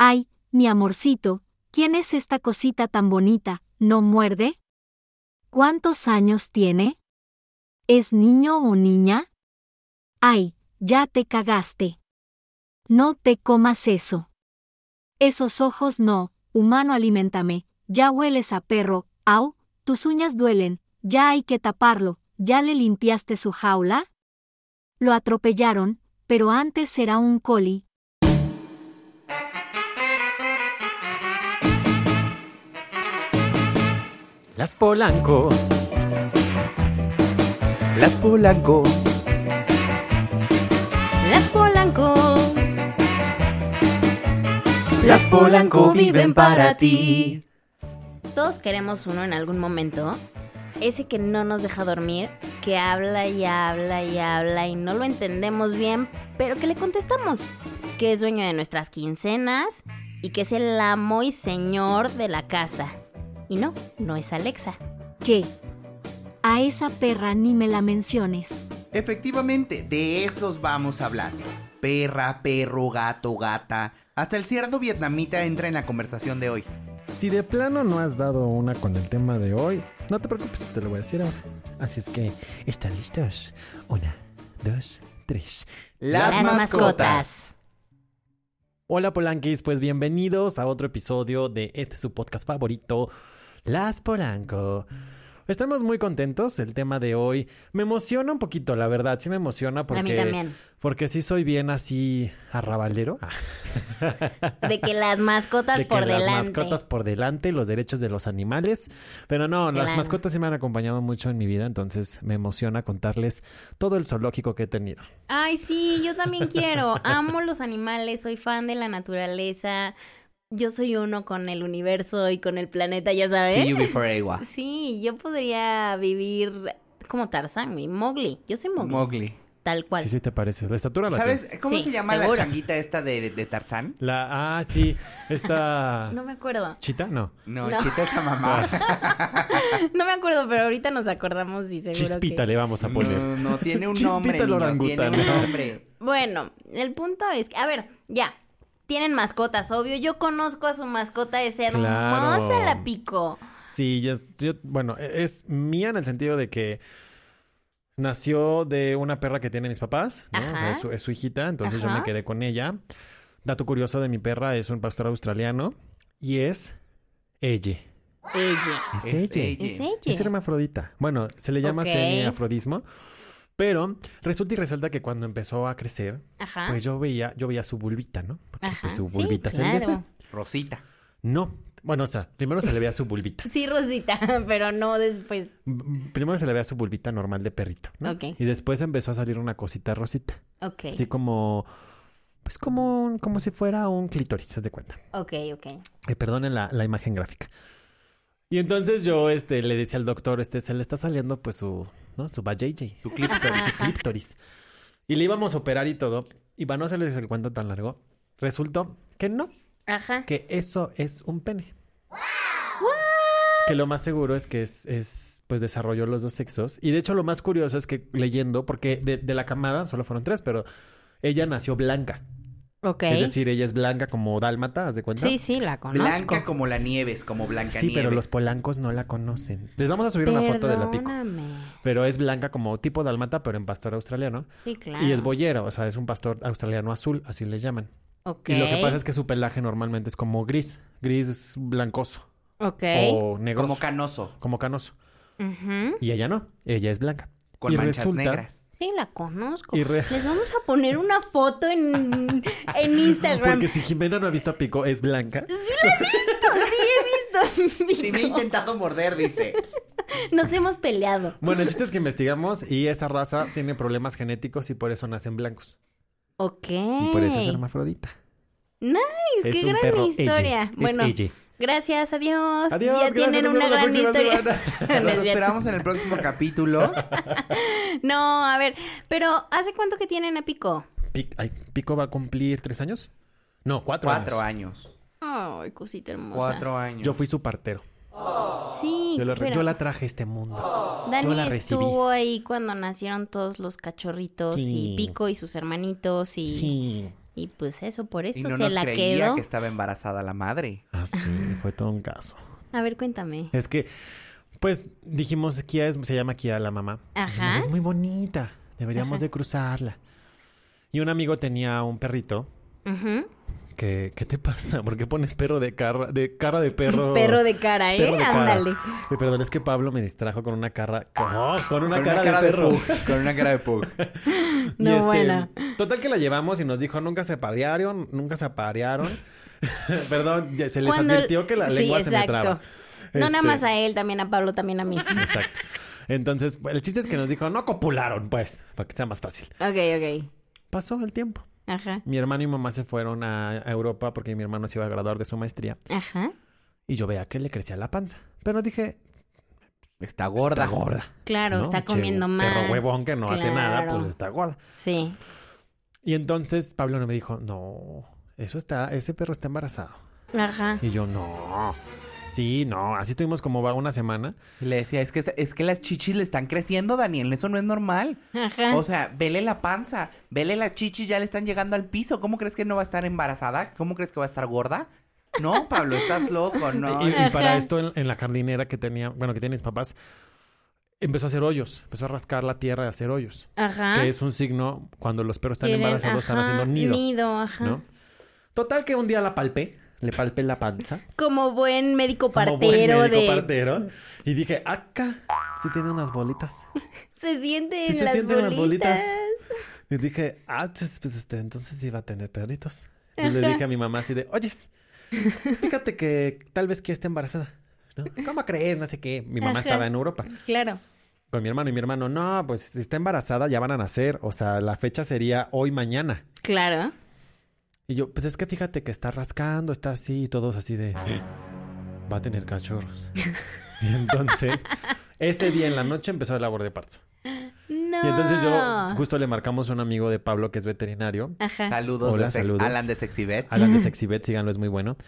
Ay, mi amorcito, ¿quién es esta cosita tan bonita? ¿No muerde? ¿Cuántos años tiene? ¿Es niño o niña? Ay, ya te cagaste. No te comas eso. Esos ojos no, humano alimentame, ya hueles a perro, au, tus uñas duelen, ya hay que taparlo, ¿ya le limpiaste su jaula? Lo atropellaron, pero antes era un coli. Las Polanco. Las Polanco. Las Polanco. Las Polanco viven para ti. Todos queremos uno en algún momento. Ese que no nos deja dormir, que habla y habla y habla y no lo entendemos bien, pero que le contestamos. Que es dueño de nuestras quincenas y que es el amo y señor de la casa. Y no, no es Alexa. ¿Qué? A esa perra ni me la menciones. Efectivamente, de esos vamos a hablar. Perra, perro, gato, gata. Hasta el cerdo vietnamita entra en la conversación de hoy. Si de plano no has dado una con el tema de hoy, no te preocupes, te lo voy a decir ahora. Así es que, ¿están listos? Una, dos, tres. Las, mascotas. Hola Polanquis, pues bienvenidos a otro episodio de este su podcast favorito, Las Polanco. Estamos muy contentos. El tema de hoy me emociona un poquito, la verdad. Sí me emociona porque. A mí también. Porque sí soy bien así arrabalero. De que las mascotas de que por las delante. mascotas por delante, los derechos de los animales. Pero no, las mascotas sí me han acompañado mucho en mi vida, entonces me emociona contarles todo el zoológico que he tenido. Ay, sí, yo también quiero. Amo los animales, soy fan de la naturaleza. Yo soy uno con el universo y con el planeta, ya sabes. See you before Ewa. Sí, yo podría vivir como Tarzán, mi Mowgli. Yo soy Mowgli, Mowgli. tal cual. Sí, sí te parece. La estatura la ¿Sabes tienes. cómo Sí, se llama seguro. la changuita esta de, de Tarzán? La, ah, sí, esta... No me acuerdo. ¿Chita? No. No, No. chita es la mamá. No me acuerdo, pero ahorita nos acordamos y seguro Chispita que... le vamos a poner. No, no, tiene un Chispita nombre, el niños, orangután. Tiene un nombre. Bueno, el punto es que, a ver, ya. Tienen mascotas, obvio. Yo conozco a su mascota, es hermosa Claro. la pico. Sí, yo, yo- bueno, e- es mía en el sentido de que nació de una perra que tienen mis papás, ¿no? O sea, es su, es su hijita, entonces yo me quedé con ella. Dato curioso de mi perra, es un pastor australiano y es ella. Ella. Es, Es ella. Es ella. Es hermafrodita. Bueno, se le llama Ok. semiafrodismo. Pero resulta y resalta que cuando empezó a crecer, Ajá. pues yo veía, yo veía su bulbita, ¿no? Porque Ajá. pues, su Sí, bulbita se claro. Rosita. No. Bueno, o sea, primero se le veía su bulbita. Sí, Rosita, pero no después. M- Primero se le veía su bulbita normal de perrito, ¿no? Ok. Y después empezó a salir una cosita rosita. Ok. Así como... Pues como, un- como si fuera un clítoris, ¿se de cuenta? Ok, ok. Eh, perdonen la, la imagen gráfica. Y entonces yo este, le decía al doctor, este, se le está saliendo pues su, ¿no? Su vajayjay, su clítoris, su clítoris. Y le íbamos a operar y todo. Y para no hacerles el cuento tan largo, resultó que no, Ajá. que eso es un pene. Que lo más seguro es que es, es, pues desarrolló los dos sexos. Y de hecho lo más curioso es que leyendo, porque de, de la camada solo fueron tres, pero ella nació blanca. Ok. Es decir, ella es blanca como dálmata, ¿haz de cuenta? sí, sí, la conozco. Blanca como la nieves, como Blanca Sí, pero los polancos no la conocen. Les vamos a subir Perdóname. una foto de la pico. Pero es blanca como tipo dálmata, pero en pastor australiano. Sí, claro. Y es boyero, o sea, es un pastor australiano azul, así le llaman. Ok. Y lo que pasa es que su pelaje normalmente es como gris, gris blancoso Ok. o negro, Como como, canoso, canoso. Ujú. Y ella no, ella es blanca. con y manchas resulta, negras. Sí, la conozco. Y re- Les vamos a poner una foto en, en Instagram. Porque si Jimena no ha visto a Pico, es blanca. Sí he visto. Sí, me he intentado morder, dice. Nos hemos peleado. Bueno, el chiste es que investigamos y esa raza tiene problemas genéticos y por eso nacen blancos. Ok. Y por eso es hermafrodita. Nice, Es qué un gran perro historia. ella. Bueno, es ella. Gracias, adiós. Adiós, ya gracias, tienen nos una gran historia. semana. No es Los cierto. esperamos en el próximo capítulo. No, a ver, pero ¿hace cuánto que tienen a Pico? Ay, Pico va a cumplir tres años. No, cuatro, Cuatro años. años. Ay, cosita hermosa. Cuatro años. Yo fui su partero. Sí, Yo la, pero yo la traje a este mundo. Dani yo la recibí. estuvo ahí cuando nacieron todos los cachorritos Sí. y Pico y sus hermanitos y, Sí. Y pues eso, por eso Y no se nos la creía quedó. que estaba embarazada la madre. Ah, sí, fue todo un caso. A ver, cuéntame. Es que, pues, dijimos, Kia es- se llama Kia la mamá. Ajá. Dijimos, es muy bonita, deberíamos Ajá. de cruzarla. Y un amigo tenía un perrito Ujú. Que, ¿qué te pasa? ¿Por qué pones perro de cara de, cara de perro? Perro de cara, ¿eh? Perro de cara. Ándale. Eh, perdón, es que Pablo me distrajo con una cara... ¡Oh! con una Con cara, de perro. pug, Con una cara de pug. No, este, bueno. Total que la llevamos y nos dijo, nunca se parearon, nunca se aparearon. Perdón, ya se les Cuando- advirtió que la Sí, lengua se me exacto. traba. No nada Este, más a él, también a Pablo, también a mí. Exacto. Entonces, el chiste es que nos dijo, no copularon, pues, para que sea más fácil. Ok, ok. Pasó el tiempo. Ajá. Mi hermano y mi mamá se fueron a, a Europa porque mi hermano se iba a graduar de su maestría. Ajá. Y yo veía que le crecía la panza. Pero dije, Está gorda. está gorda. Claro, ¿no? está Che, comiendo más. Perro huevón que no hace nada, pues está gorda. Sí. Y entonces Pablo me dijo, no, eso está, ese perro está embarazado. Ajá. Y yo, no. Sí, no, así estuvimos como va una semana. Y Le decía, es que, es que las chichis le están creciendo, Daniel. Eso no es normal. Ajá. O sea, vele la panza, vele las chichis, ya le están llegando al piso. ¿Cómo crees que no va a estar embarazada? ¿Cómo crees que va a estar gorda? No, Pablo, estás loco, no. Y, para esto, en, en la jardinera que tenía, bueno, que tienen mis papás, empezó a hacer hoyos. Empezó a rascar la tierra y a hacer hoyos. Ajá. Que es un signo cuando los perros están Quieren- embarazados, están haciendo nido. Nido, ajá. ¿no? Total que un día la palpé, le palpé la panza. Como buen médico como partero buen médico de... partero. Y dije, acá, sí tiene unas bolitas. Se sienten Sí se las, sienten las bolitas. bolitas. Y dije, ah, pues este, entonces iba a tener perritos. Y le dije a mi mamá así de, oyes, fíjate que tal vez que esté embarazada. ¿no? ¿Cómo crees? No sé qué. Mi mamá Ajá. estaba en Europa Claro. con mi hermano y mi hermano, no, pues si está embarazada ya van a nacer. O sea, la fecha sería hoy, mañana. Claro. Y yo, pues es que fíjate que está rascando, está así y todos así de, va a tener cachorros. y entonces, ese día en la noche empezó la labor de parto. No. Y entonces yo, justo le marcamos a un amigo de Pablo que es veterinario. Ajá. Saludos, Hola, de saludos. Alan de Sexybet. Alan de Sexybet, síganlo, es muy bueno.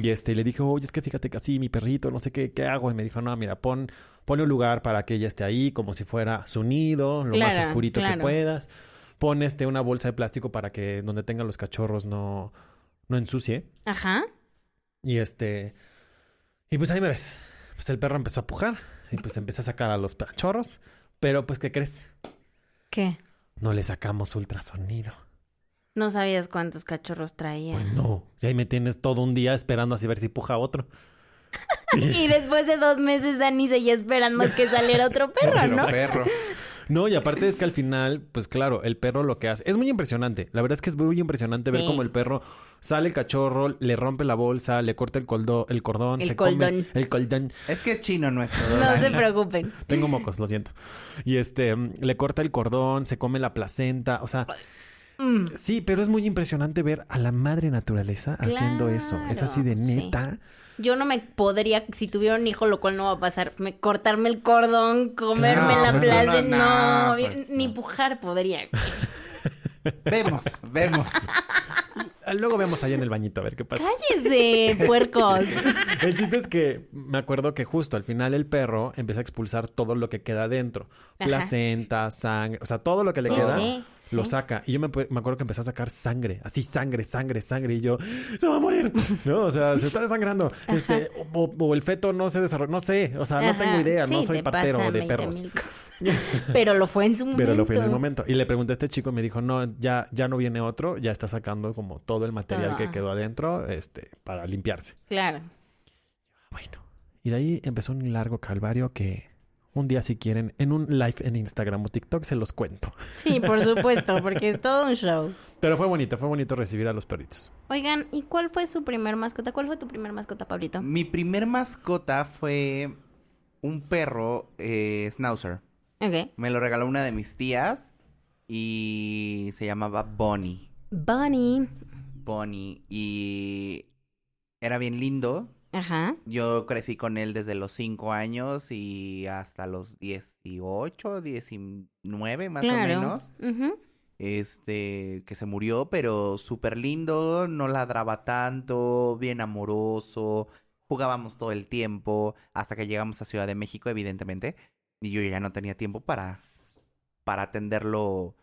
Y este, le dije, oye, es que fíjate que así mi perrito, no sé qué, qué hago. Y me dijo, no, mira, pon, ponle un lugar para que ella esté ahí, como si fuera su nido, lo más Claro, oscurito que puedas. Pon este, una bolsa de plástico para que donde tengan los cachorros no, no ensucie. Ajá. Y este, y pues ahí me ves. Pues el perro empezó a pujar y pues empecé a sacar a los cachorros. Pero pues, ¿qué crees? ¿Qué? No le sacamos ultrasonido. No sabías cuántos cachorros traía. Pues no. Y ahí me tienes todo un día esperando así ver si puja otro. Y después de dos meses Dani seguía esperando que saliera otro perro, Pero ¿no? perro. No, y aparte es que al final, pues claro, el perro lo que hace es muy impresionante. La verdad es que es muy impresionante ver cómo el perro sale el cachorro, le rompe la bolsa, le corta el, coldo- el cordón, El se come el cordón. Es que es chino nuestro. No se preocupen. Tengo mocos, lo siento. Y este, mm, le corta el cordón, se come la placenta, o sea, Mm. sí, pero es muy impresionante ver a la madre naturaleza haciendo eso. Es así de sí. Yo no me podría, si tuviera un hijo, lo cual no va a pasar, me- cortarme el cordón, comerme la pues, plaza, no, no, no, bien- pues, ni pujar podría. Vemos, vemos. Ah, Luego vemos allá en el bañito a ver qué pasa. Cállese, puercos. El chiste es que me acuerdo que justo al final el perro empieza a expulsar todo lo que queda dentro. Ajá. Placenta, sangre, o sea, todo lo que le Sí, queda sí, sí. lo saca. Y yo me, me acuerdo que empezó a sacar sangre, así sangre, sangre, sangre. Y yo, se va a morir. No, o sea, se está desangrando. Este, o, o el feto no se desarrolló, no sé, o sea, no tengo idea, no soy te partero de 20 perros. Pero lo fue en su momento. Pero lo fue en el momento. Y le pregunté a este chico y me dijo, no, ya, ya no viene otro, ya está sacando como todo el material Todo. que quedó adentro, este, para limpiarse. Claro. Bueno, y de ahí empezó un largo calvario que un día si quieren, en un live en Instagram o TikTok se los cuento. Sí, por supuesto, porque es todo un show. Pero fue bonito, fue bonito recibir a los perritos. Oigan, ¿y cuál fue su primer mascota? ¿Cuál fue tu primer mascota, Pablito? Mi primer mascota fue un perro eh, schnauzer. Me lo regaló una de mis tías y se llamaba Bonnie. Bunny. Bonnie. Y era bien lindo. Ajá. Yo crecí con él desde los 5 años y hasta los 18, 19 más claro. o menos. Ujú. Este, que se murió, pero súper lindo, no ladraba tanto, bien amoroso, jugábamos todo el tiempo, hasta que llegamos a Ciudad de México, evidentemente, y yo ya no tenía tiempo para, para atenderlo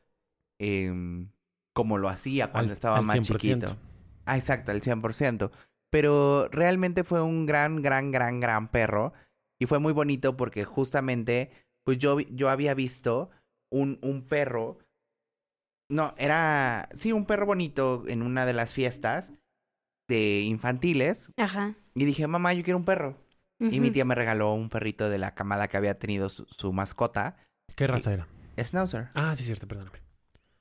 em, como lo hacía cuando Al- estaba al más 100%. chiquito. Ah, exacto, al 100%. Pero realmente fue un gran, gran, gran, gran perro. Y fue muy bonito porque justamente, pues yo, vi- yo había visto un, un perro. No, era, sí, un perro bonito en una de las fiestas de infantiles. Ajá. Y dije, mamá, yo quiero un perro. Y mi tía me regaló un perrito de la camada que había tenido su, su mascota, ¿Qué raza era? Schnauzer. Ah, sí, cierto, perdóname.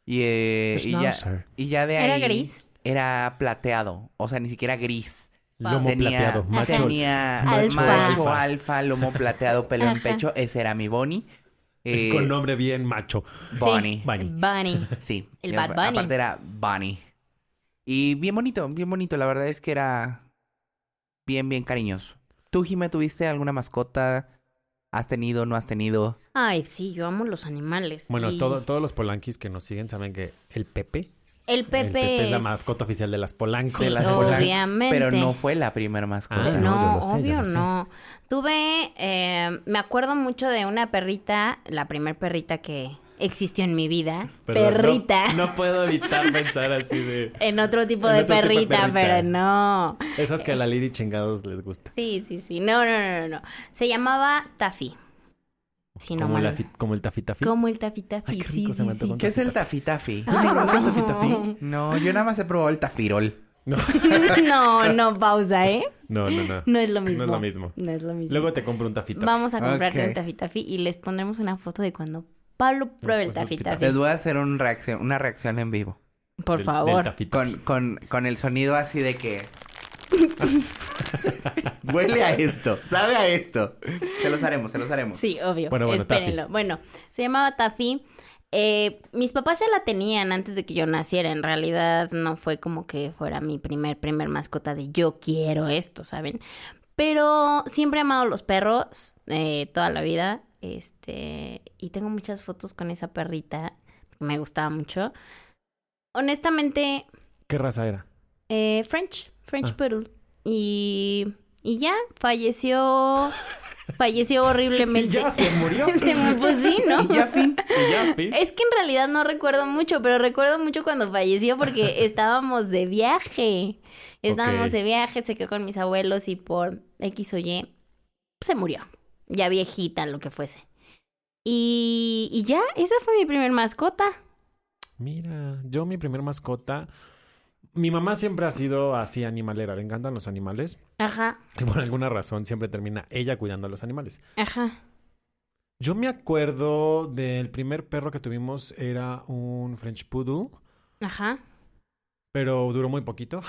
Y, eh, y, ya, Schnauzer. y ya de ahí... ¿Era gris? Era plateado, o sea, ni siquiera gris. Wow. Lomo Tenía, plateado, macho. tenía Alfa. macho alfa, lomo plateado, pelo en pecho. Ese era mi Bonnie. Eh, Con nombre bien macho. Bonnie. Bunny. Bunny. Sí. El Bad Bunny. Aparte era Bonnie. Y bien bonito, bien bonito. La verdad es que era bien, bien cariñoso. ¿Tú, Jime, tuviste alguna mascota? ¿Has tenido, no has tenido? Ay, sí, yo amo los animales. Bueno, Y todo- todos los polanquis que nos siguen saben que el Pepe, El Pepe, el Pepe es la mascota oficial de las Polanco. Sí, de las Polanco, obviamente. Pero no fue la primera mascota. Ah, no, no, yo lo sé, yo obvio lo sé. no. Tuve, eh, me acuerdo mucho de una perrita, la primer perrita que existió en mi vida. Perdón, perrita. No, puedo evitar pensar así de... En otro tipo En de otro tipo de perrita, pero no. Esas que a la Lady chingados les gusta. Sí, sí, sí. No, no, no, no, no. Se llamaba Taffy. Sí, no como, mal. la fi- como el Taffy. Como el Taffy Ay, qué sí, rico sí, sí. ¿Qué es el? Ay, ¿No no. Yo nada más he probado el tafirol. No, No, no, pausa, ¿eh? no, no. No, No es lo mismo. No es lo mismo. No es lo mismo. Luego te compro un Taffy. Vamos a comprarte Ok. un Taffy y les pondremos una foto de cuando Pablo pruebe el pues, Taffy. Les voy a hacer un reacción, una reacción en vivo. Por Del- favor. del Taffy Taffy. Con, con, con el sonido así de que... Huele a esto, sabe a esto. Se los haremos, se los haremos. Sí, obvio. Bueno, bueno, Espérenlo. Taffy. Bueno, se llamaba Taffy. Eh, mis papás ya la tenían antes de que yo naciera. En realidad no fue como que fuera mi primer, primer mascota de yo quiero esto, ¿saben? Pero siempre he amado los perros eh, toda la vida. Este, y tengo muchas fotos con esa perrita. Me gustaba mucho. Honestamente, ¿Qué raza era? eh, French, French Ah. Poodle. Y, y ya, falleció, falleció horriblemente. Y ya se murió. Se me pues sí, ¿no? Y ya fin. Y ya, fin. Es que en realidad no recuerdo mucho, pero recuerdo mucho cuando falleció porque estábamos de viaje. Estábamos de viaje, se quedó con mis abuelos y por X o Y se murió. Ya viejita, lo que fuese. Y, y ya, esa fue mi primer mascota. Mira, yo mi primer mascota... Mi mamá siempre ha sido así animalera, le encantan los animales. Ajá, Y por alguna razón siempre termina ella cuidando a los animales. ajá. Yo me acuerdo del primer perro que tuvimos era un French Poodle, Ajá. pero duró muy poquito.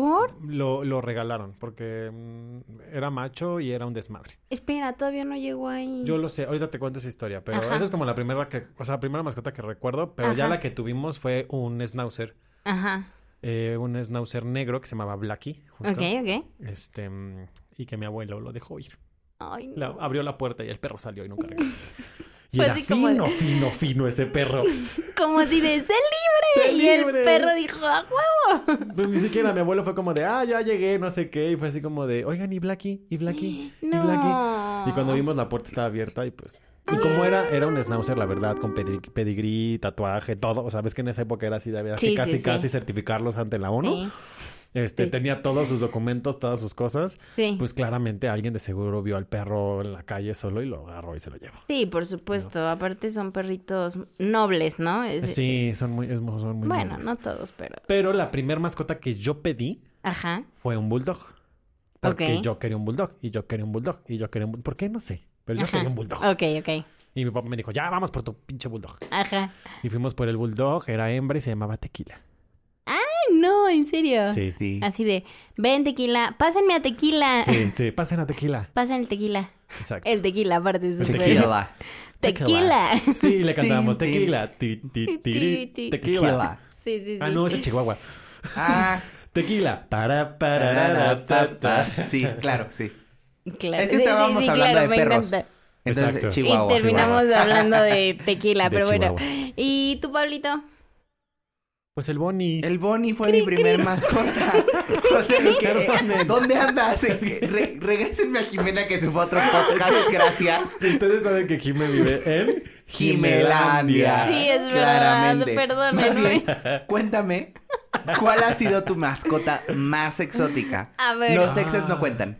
¿Por? Lo, lo regalaron porque mm, era macho y era un desmadre. Espera, todavía no llegó ahí. Yo lo sé, ahorita te cuento esa historia, pero Ajá. esa es como la primera que, o sea, la primera mascota que recuerdo, pero ya la que tuvimos fue un schnauzer, Ajá. eh, un schnauzer negro que se llamaba Blackie, justo, Ok, ok. este, mm, y que mi abuelo lo dejó ir. Ay, La- no. abrió la puerta y el perro salió y nunca regresó. Y Fue era así como de- fino, fino, fino ese perro. Como si de ¡sé libre! ¡Sé y el perro dijo ¡a huevo! Pues ni siquiera mi abuelo fue como de, ah, ya llegué, no sé qué. Y fue así como de, oigan, ¿y Blackie? ¿Y Blackie? ¿Y No. Blackie? Y cuando vimos la puerta estaba abierta y pues... Y como era, era un schnauzer, la verdad, con pedi- pedigrí, tatuaje, todo. O sea, ves que en esa época era así, había Sí, que casi, sí, sí. casi certificarlos ante la ONU. Este, Sí. tenía todos sus documentos, todas sus cosas. sí. Pues claramente alguien de seguro vio al perro en la calle solo y lo agarró y se lo llevó. Sí, por supuesto. Aparte son perritos nobles, ¿no? Es- Sí, son muy, es- son muy Bueno, nobles. no todos, pero... Pero la primer mascota que yo pedí Ajá. fue un bulldog. Porque Ok. yo quería un bulldog, y yo quería un bulldog, y yo quería un bulldog. ¿Por qué? No sé. Pero yo Ajá. quería un bulldog. Ok, ok. Y mi papá me dijo, ya, vamos por tu pinche bulldog. Ajá. Y fuimos por el bulldog, era hembra y se llamaba Tequila. No, en serio. Sí. Sí. Así de, ven tequila, pásenme a tequila. Sí, sí, pasen a Tequila. Pasen el tequila. Exacto. El tequila, aparte. El súper- Tequila. Tequila. Sí, le cantábamos. Tequila. ti, ti, tiri, Ti, ti. Tequila. Tequila. Sí, sí, sí. Ah, no, ese es Chihuahua. Ah. Tequila. Para, para, ra, pa, pa. Sí, claro, sí. Claro. Es que Sí, sí, estábamos sí, hablando claro, de me perros. Entonces, Exacto. Chihuahua. y terminamos Chihuahua. hablando de tequila, De pero bueno. ¿Y tú, Pablito? Pues el Bonnie. El Bonnie fue mi primer mascota. O sea, que-. ¿Dónde andas? Re- regrésenme a Jimena que se fue a otro podcast. Gracias. Si ustedes saben que Jimé vive en Jimelandia. Sí, es verdad, Claramente. perdónenme. Bien, cuéntame, ¿cuál ha sido tu mascota más exótica? A ver. Los exes no cuentan.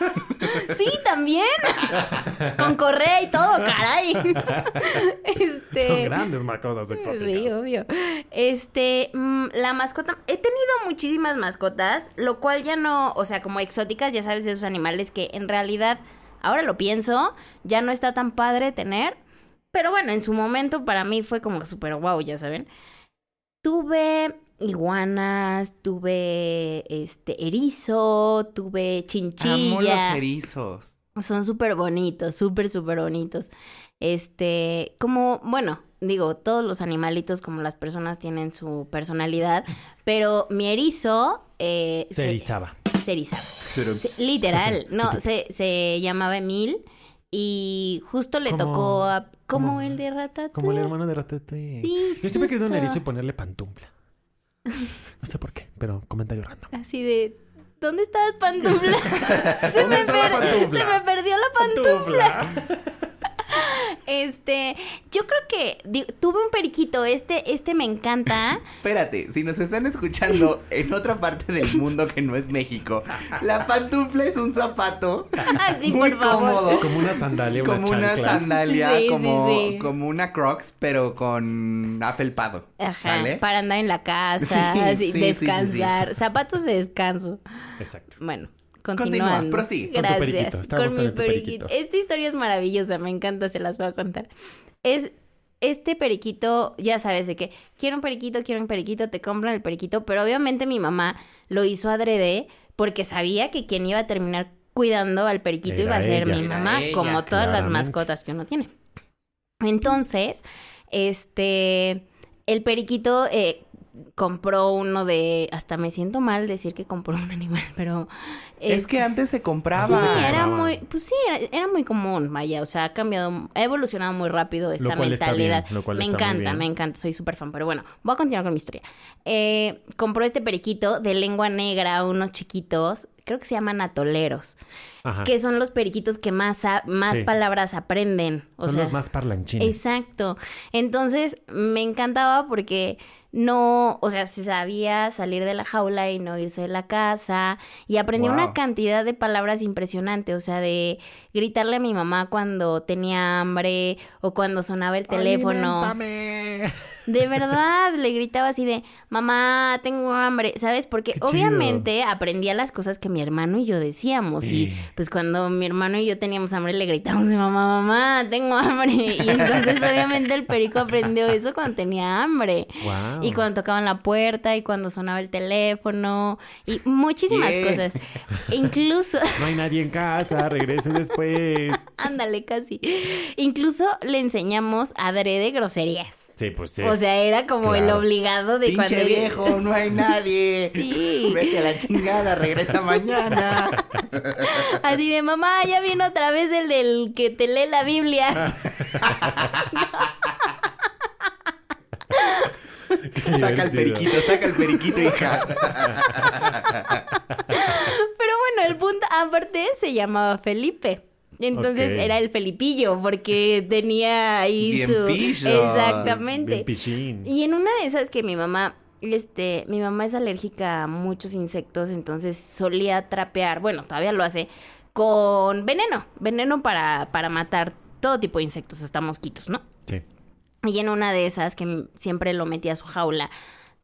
Sí, también. Con correa y todo, caray. Este. Son grandes mascotas exóticas. Sí, obvio. Este, mm, la mascota. He tenido muchísimas mascotas, lo cual ya no, o sea, como exóticas, ya sabes, esos animales que en realidad, ahora lo pienso, ya no está tan padre tener. Pero bueno, en su momento para mí fue como súper guau, ya saben. Tuve iguanas, tuve este erizo, tuve Amo chinchilla. los erizos. Son súper bonitos, súper, súper bonitos. Este, como, bueno, digo, todos los animalitos como las personas tienen su personalidad, pero mi erizo eh, Se erizaba. se erizaba. Literal, no, se, se llamaba Emil y justo le Como- tocó a... Como como- el de Ratatouille. Como el hermano de Ratatouille. Sí, Yo siempre he querido un erizo y ponerle pantufla. No sé por qué, pero comentario random. Así de... ¿Dónde estabas, pantufla? se, me está la per- pantufla? se me perdió la pantufla. Pantufla. Este, yo creo que di- tuve un periquito, este, este me encanta. Espérate, si nos están escuchando en otra parte del mundo que no es México, la pantufla es un zapato Así, muy por favor. cómodo. Como una sandalia, una Como una sandalia, Sí, como, sí. como una crocs, pero con afelpado. Ajá, ¿Sale? para andar en la casa, Sí, así, sí, sí, sí, descansar, zapatos de descanso. Exacto. Bueno, Continúa, continuando. prosigue. Con tu Gracias. periquito, con mi tu periquito. Esta historia es maravillosa, me encanta, se las voy a contar. Es este periquito, ya sabes de que quiero un periquito, quiero un periquito, te compran el periquito, pero obviamente mi mamá lo hizo adrede porque sabía que quien iba a terminar cuidando al periquito Era iba a ser ella. mi mamá, ella, como todas las mascotas que uno tiene. Entonces, este, el periquito eh, compró uno de, hasta me siento mal decir que compró un animal, pero Es este, que antes se compraba. Sí, era muy, pues sí, era, era muy común, vaya, o sea, ha cambiado, ha evolucionado muy rápido esta Lo cual está mentalidad. bien, lo cual me está muy encanta, bien. me encanta, soy súper fan, pero bueno, voy a continuar con mi historia. Eh, compró este periquito de lengua negra, unos chiquitos, creo que se llaman atoleros, Ajá. que son los periquitos que más, a- más Sí. palabras aprenden. O Son sea, los más parlanchines. Exacto. Entonces me encantaba porque no, o sea, se sabía salir de la jaula y no irse de la casa y aprendí Wow. una cantidad de palabras impresionante, o sea, de gritarle a mi mamá cuando tenía hambre o cuando sonaba el teléfono. De verdad, le gritaba así de, mamá, tengo hambre, ¿sabes? Porque obviamente aprendía las cosas que mi hermano y yo decíamos. Y pues cuando mi hermano y yo teníamos hambre, le gritábamos mamá, mamá, tengo hambre. Y entonces obviamente el perico aprendió eso cuando tenía hambre. Wow. Y cuando tocaban la puerta y cuando sonaba el teléfono y muchísimas Yeah. cosas. Incluso, No hay nadie en casa, regrese después. ándale casi, incluso le enseñamos adrede groserías. Sí, pues sí. O sea, era como el obligado de Pinche cuando... viejo, no hay nadie. Sí. Vete a la chingada, regresa mañana. Así de mamá, ya vino otra vez el del que te lee la Biblia. Qué saca el periquito, saca el periquito, hija. Pero bueno, el punto aparte se llamaba Felipe. Entonces era el Felipillo porque tenía ahí Bien su pillo. exactamente. Bien. Y en una de esas que mi mamá este, mi mamá es alérgica a muchos insectos, entonces solía trapear, bueno, todavía lo hace con veneno, veneno para para matar todo tipo de insectos, hasta mosquitos, ¿no? Sí. Y en una de esas que siempre lo metía a su jaula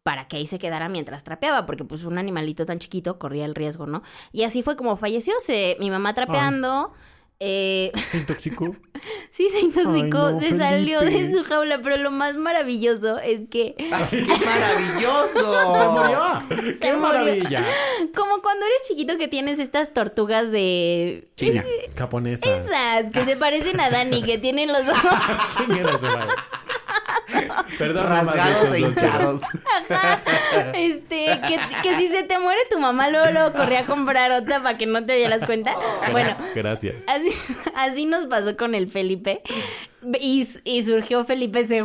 para que ahí se quedara mientras trapeaba, porque pues un animalito tan chiquito corría el riesgo, ¿no? Y así fue como falleció, se, mi mamá trapeando, eh, ¿Se intoxicó? sí se intoxicó, Ay, no, se salió de su jaula, pero lo más maravilloso es que ¡Ay, ¡Qué maravilloso! ¡Se murió! ¡Qué murió. maravilla! como cuando eres chiquito que tienes estas tortugas de... China. Japonesa. Esas, que se parecen a Dani, que tienen los ojos... Perdón, Rasgados e hinchados. Ajá. Este, que, que si se te muere tu mamá, luego, luego corría a comprar otra para que no te dieras cuenta. Bueno, Gracias. así, así nos pasó con el Felipe. Y, y surgió Felipe II.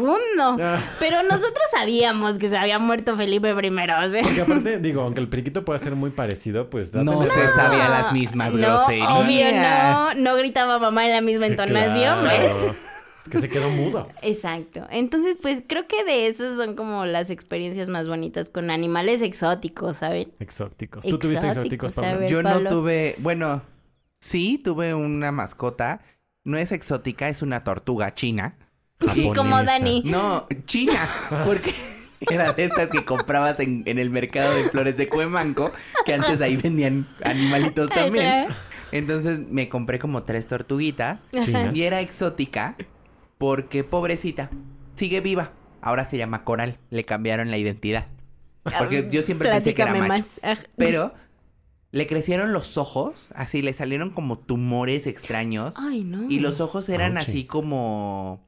Ah. Pero nosotros sabíamos que se había muerto Felipe primero. O sea. Porque aparte, digo, aunque el periquito pueda ser muy parecido, pues date No se sabía las mismas no, groserías. obvio no, no gritaba mamá en la misma entonación, Claro. ¿ves? Es que se quedó mudo. Exacto. Entonces, pues creo que de esas son como las experiencias más bonitas con animales exóticos, ¿saben? Exóticos. ¿Tú tuviste Exóticos, Pablo? ver. Yo no tuve, bueno, sí tuve una mascota. No es exótica, es una tortuga china. Sí, como. Dani. No, china, porque era de estas que comprabas en, en el mercado de flores de Cuemanco, que antes ahí vendían animalitos también. Entonces me compré como tres tortuguitas Chinas. y era exótica porque pobrecita, sigue viva. Ahora se llama Coral, le cambiaron la identidad. Porque yo siempre pensé que era macho. más. Pero le crecieron los ojos, así le salieron como tumores extraños. Ay, no. Y los ojos eran así como.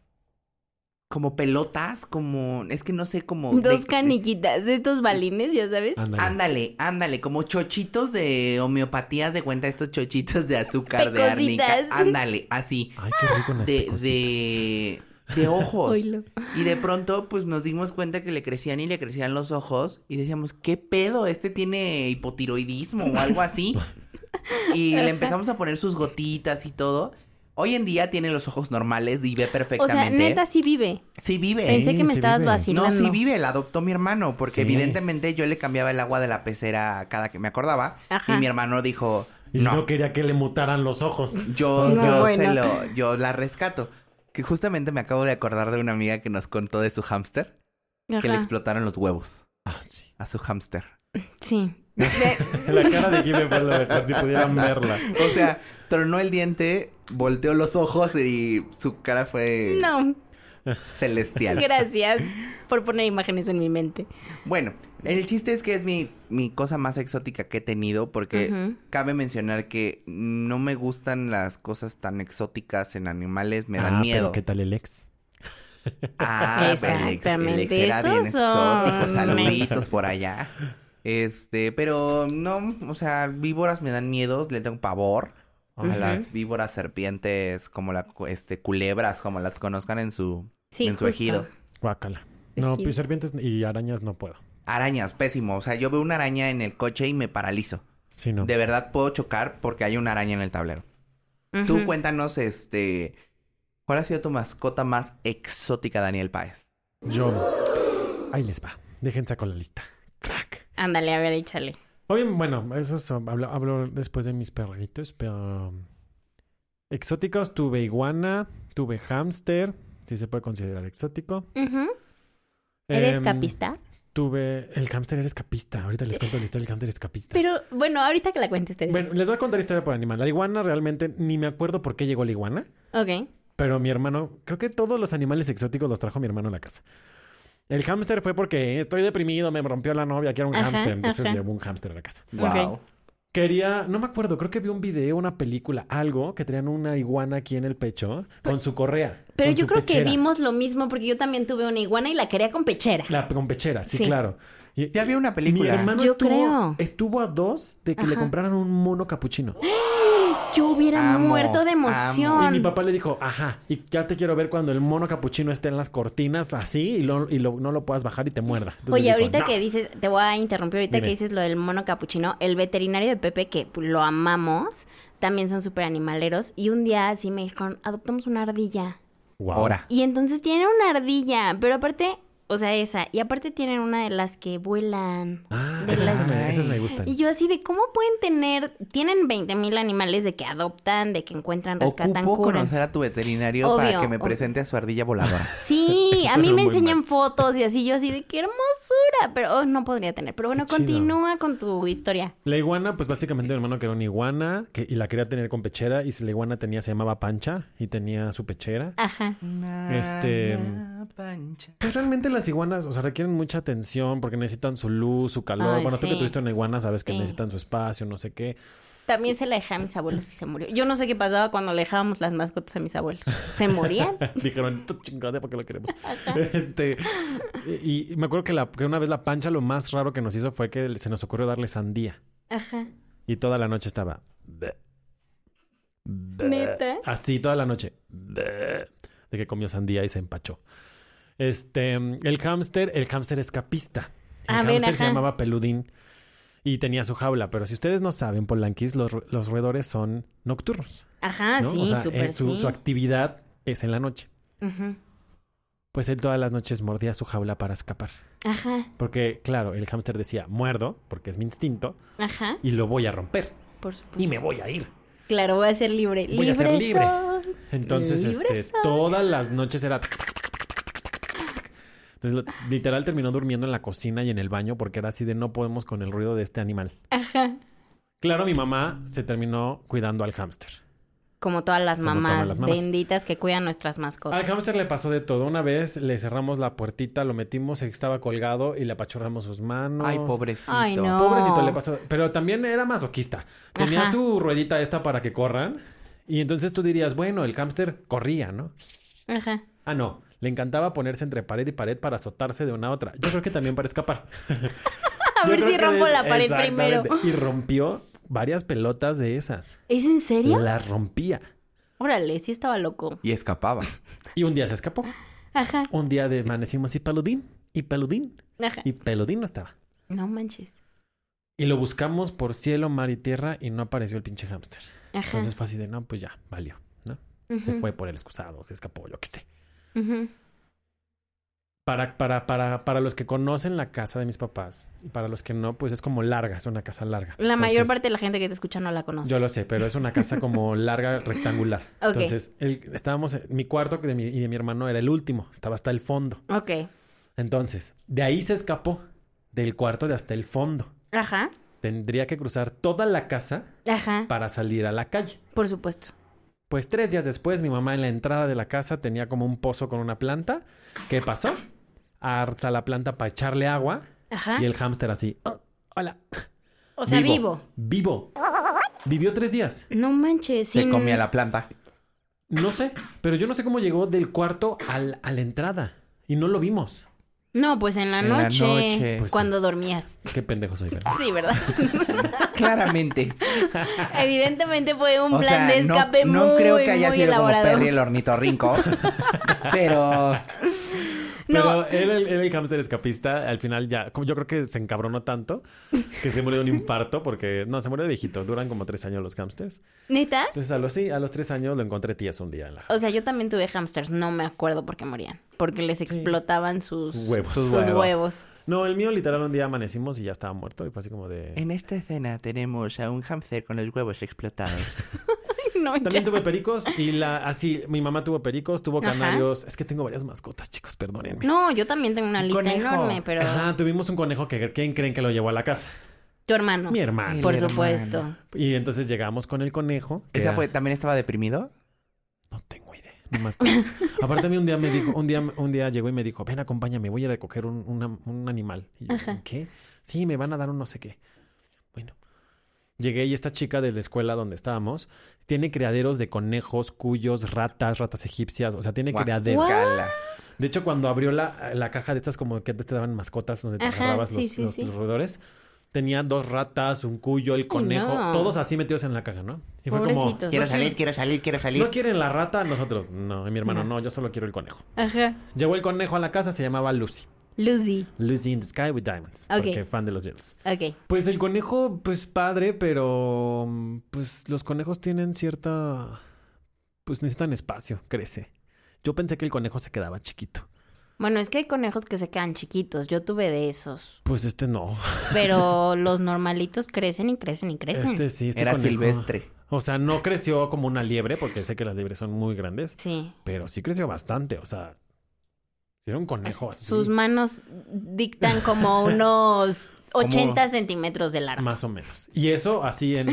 Como pelotas, como. Es que no sé cómo. de- Dos caniquitas de estos balines, ya sabes. Ándale. Ándale, ándale, como chochitos de homeopatía, de cuenta estos chochitos de azúcar de árnica. Pecositas. Ándale, así. Ay, qué rico las De, de, de ojos. Y de pronto, pues nos dimos cuenta que le crecían y le crecían los ojos. Y decíamos, ¿qué pedo? Este tiene hipotiroidismo o algo así. Y le empezamos a poner sus gotitas y todo. Hoy en día tiene los ojos normales y ve O perfectamente. sea, neta sí vive. Sí vive. Pensé que me sí estabas vive. vacilando. No, sí vive, la adoptó mi hermano, porque Sí. evidentemente yo le cambiaba el agua de la pecera cada que me acordaba. Ajá. Y mi hermano dijo, Y no. no, quería que le mutaran los ojos. yo, No, yo bueno. se lo, yo la rescato. Que justamente me acabo de acordar de una amiga que nos contó de su hámster, que le explotaron los huevos Ah, sí. a su hámster. Sí. La cara de Jimmy fue lo mejor, si pudieran verla. O sea, tronó el diente, volteó los ojos y su cara fue No. celestial. Gracias por poner imágenes en mi mente. Bueno, el chiste es que es mi, mi cosa más exótica que he tenido porque cabe mencionar que no me gustan las cosas tan exóticas en animales, me dan Ah, miedo. pero ¿qué tal el ex? Ah, pero el ex- el ex Exactamente, era bien exótico, saluditos por allá. Este, pero no, o sea, víboras me dan miedo, le tengo pavor. A las víboras serpientes, como la, este, culebras, como las conozcan en su, Sí, en su justo. ejido. Guácala. No, Ejido. pues serpientes y arañas no puedo. Arañas, pésimo. O sea, yo veo una araña en el coche y me paralizo. Sí, no. De verdad puedo chocar porque hay una araña en el tablero. Tú cuéntanos, este, ¿cuál ha sido tu mascota más exótica, Daniel Páez? Yo. Ahí les va. Déjense con la lista. Crack. Ándale, a ver, échale. Oye, bueno, eso es- hablo, hablo después de mis perritos, pero... Exóticos, tuve iguana, tuve hámster, si se puede considerar exótico. ¿Eres Em, capista? Tuve... El hámster era escapista. Ahorita les cuento la historia del hámster escapista. Pero, bueno, ahorita que la cuentes te. Bueno, les voy a contar historia por animal. La iguana realmente ni me acuerdo por qué llegó la iguana. Ok. Pero mi hermano, creo que todos los animales exóticos los trajo mi hermano a la casa. El hámster fue porque estoy deprimido, me rompió la novia, quiero un Ajá, hámster. Entonces ajá. llevó un hámster a la casa. Wow. Quería, no me acuerdo, creo que vi un video, una película, algo, que tenían una iguana aquí en el pecho con su correa. Pero con yo su creo que vimos lo mismo porque yo también tuve una iguana y la quería con pechera. La con pechera, sí, Sí. claro. Y, Ya había una mi película. hermano Yo estuvo, creo. estuvo a dos de que le compraran un mono capuchino. Yo hubiera Amo, muerto de amo. emoción. Y mi papá le dijo, ajá, y ya te quiero ver cuando el mono capuchino esté en las cortinas así y, lo- y lo- no lo puedas bajar y te muerda. Entonces Oye, dijo, ahorita "No". que dices, te voy a interrumpir, ahorita Dime. que dices lo del mono capuchino, el veterinario de Pepe, que lo amamos, también son súper animaleros, y un día así me dijeron, adoptamos una ardilla. Guau. Ahora. Y entonces tienen una ardilla, pero aparte, o sea, esa, y aparte tienen una de las que vuelan. Ah, De esas, las- me, esas me gustan. Y yo así de, ¿cómo pueden tener, tienen 20 mil animales de que adoptan, de que encuentran, rescatan, Ocupo curan? conocer a tu veterinario Obvio, para que me presente a su ardilla voladora. Sí, a mí me enseñan mal. fotos y así, yo así de qué hermosura, pero oh, no podría tener. Pero bueno, continúa con tu historia. La iguana, pues básicamente mi hermano quería una iguana que, y la quería tener con pechera y la iguana tenía, se llamaba Pancha y tenía su pechera. Ajá. Este- Una pancha. Pues realmente las iguanas, o sea, requieren mucha atención porque necesitan su luz, su calor. Ay, bueno, tú que sí. tuviste una iguana sabes que Sí. necesitan su espacio, no sé qué. También se la dejé a mis abuelos y se murió. Yo no sé qué pasaba cuando le dejábamos las mascotas a mis abuelos. ¿Se morían? Dijeron, esto chingada porque lo queremos. Este, y, y me acuerdo que, la, que una vez la pancha lo más raro que nos hizo fue que se nos ocurrió darle sandía. Ajá. Y toda la noche estaba. ¿Neta? Así toda la noche. De que comió sandía y se empachó. Este, el hámster, el hámster escapista. El A ver, hámster se llamaba Peludín y tenía su jaula. Pero si ustedes no saben, Polanquis, los, los roedores son nocturnos. Ajá, ¿no? Ah, sí, o sea, eh, su, sí. su actividad es en la noche. Ujú. Pues él todas las noches mordía su jaula para escapar. Ajá, Porque, claro, el hámster decía, muerdo, porque es mi instinto, ajá, y lo voy a romper. por supuesto. Y me voy a ir. Claro, voy a ser libre. Voy a libre ser libre. soy. Entonces, Libre este, soy. todas las noches era... Entonces, literal terminó durmiendo en la cocina y en el baño porque era así de no podemos con el ruido de este animal. Ajá. Claro, mi mamá se terminó cuidando al hámster. Como todas las Como todas mamás, las mamás. benditas que cuidan nuestras mascotas. Al hámster le pasó de todo. Una vez le cerramos la puertita, lo metimos, estaba colgado y le apachurramos sus manos. Ay, pobrecito. Ay, no. Pobrecito le pasó. Pero también era masoquista. Tenía Ajá. su ruedita esta para que corran. Y entonces tú dirías, bueno, el hámster corría, ¿no? Ajá. Ah, no. Le encantaba ponerse entre pared y pared para azotarse de una a otra. Yo creo que también para escapar. A ver si rompo es- la pared primero. Y rompió varias pelotas de esas. ¿Es en serio? Las rompía. Órale, sí estaba loco. Y escapaba. Y un día se escapó. Ajá. Un día de amanecimos y peludín, y peludín, Ajá. y peludín no estaba. No manches. Y lo buscamos por cielo, mar y tierra y no apareció el pinche hámster. Ajá. Entonces fue así de, no, pues ya, valió, ¿no? Se fue por el excusado, se escapó, yo qué sé. Para, para, para, para los que conocen la casa de mis papás y para los que no, pues es como larga, es una casa larga. La mayor parte de la gente que te escucha no la conoce. Yo lo sé, pero es una casa como larga, rectangular. Entonces, el- estábamos, mi cuarto de mi, y de mi hermano era el último, estaba hasta el fondo. Ok. Entonces, de ahí se escapó, del cuarto de hasta el fondo. Ajá. Tendría que cruzar toda la casa Ajá. para salir a la calle. Por supuesto. Pues tres días después, mi mamá en la entrada de la casa tenía como un pozo con una planta. ¿Qué pasó? Arza la planta para echarle agua Ajá. y el hámster así. "Oh, hola. O sea, vivo. Vivo. Vivió tres días. No manches. Se sin- comía la planta. No sé, pero yo no sé cómo llegó del cuarto al- a la entrada. Y no lo vimos. No, pues en la En la noche. noche. Pues sí. cuando dormías. Qué pendejo soy, ¿verdad? Sí, ¿verdad? Claramente. Evidentemente fue un O plan sea, de no, escape no muy, creo que haya sido como elaborado. Perry el ornitorrinco. pero No. Pero era el, era el hámster escapista. Al final ya, como yo creo que se encabronó tanto que se murió de un infarto porque, no, se murió de viejito. Duran como tres años los hámsters. ¿Neta? Entonces a los, sí, a los tres años lo encontré tieso un día en la... O sea, yo también tuve hamsters. No me acuerdo por qué morían. Porque les explotaban sus Huevos. Sus Sus huevos. huevos. No, el mío literal un día amanecimos y ya estaba muerto y fue así como de... en esta escena tenemos a un hámster con los huevos explotados. No, También ya. tuve pericos y la... Así, mi mamá tuvo pericos, tuvo Ajá. canarios. Es que tengo varias mascotas, chicos, perdónenme. No, yo también tengo una Un lista conejo. enorme, pero Ajá, tuvimos un conejo que ¿quién creen que lo llevó a la casa? tu hermano. Mi hermano. Por supuesto. hermano. Y entonces llegamos con el conejo. ¿Esa era- fue, también estaba deprimido? No tengo. No me acuerdo. Aparte a mí un día me dijo, un día, un día llegó y me dijo, ven, acompáñame, voy a recoger un, una- un animal. Y yo, Ajá. ¿qué? Sí, me van a dar un no sé qué. Bueno. Llegué y esta chica de la escuela donde estábamos tiene criaderos de conejos, cuyos, ratas, ratas egipcias. O sea, tiene criaderos. De hecho, cuando abrió la, la caja de estas como que antes te daban mascotas donde te Ajá, agarrabas sí, los, sí, los- sí. los roedores, tenía dos ratas, un cuyo, el conejo, no. todos así metidos en la caja, ¿no? Y fue como. Quiero salir, quiero salir, quiero salir. ¿no quieren la rata? Nosotros, no, y mi hermano, No. no, yo solo quiero el conejo. Ajá. Llegó el conejo a la casa, se llamaba Lucy. Lucy. Lucy in the Sky with Diamonds. Ok. Porque fan de los Beatles. Ok. Pues el conejo, pues padre, pero pues los conejos tienen cierta... Pues necesitan espacio, crece. Yo pensé que el conejo se quedaba chiquito. Bueno, es que hay conejos que se quedan chiquitos. Yo tuve de esos. Pues este no. Pero los normalitos crecen y crecen y crecen. Este sí, este Era conejo- silvestre. O sea, no creció como una liebre, porque sé que las liebres son muy grandes, Sí. pero sí creció bastante. O sea, era un conejo así. Sus manos dictan como unos 80 centímetros de largo. Más o menos. Y eso así en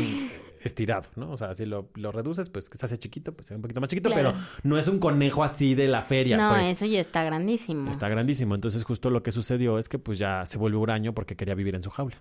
estirado, ¿no? O sea, si lo, lo reduces, pues que se hace chiquito, pues se ve un poquito más chiquito, Claro. pero no es un conejo así de la feria. no, pues. eso ya está grandísimo. Está grandísimo. Entonces, justo lo que sucedió es que pues ya se volvió huraño porque quería vivir en su jaula.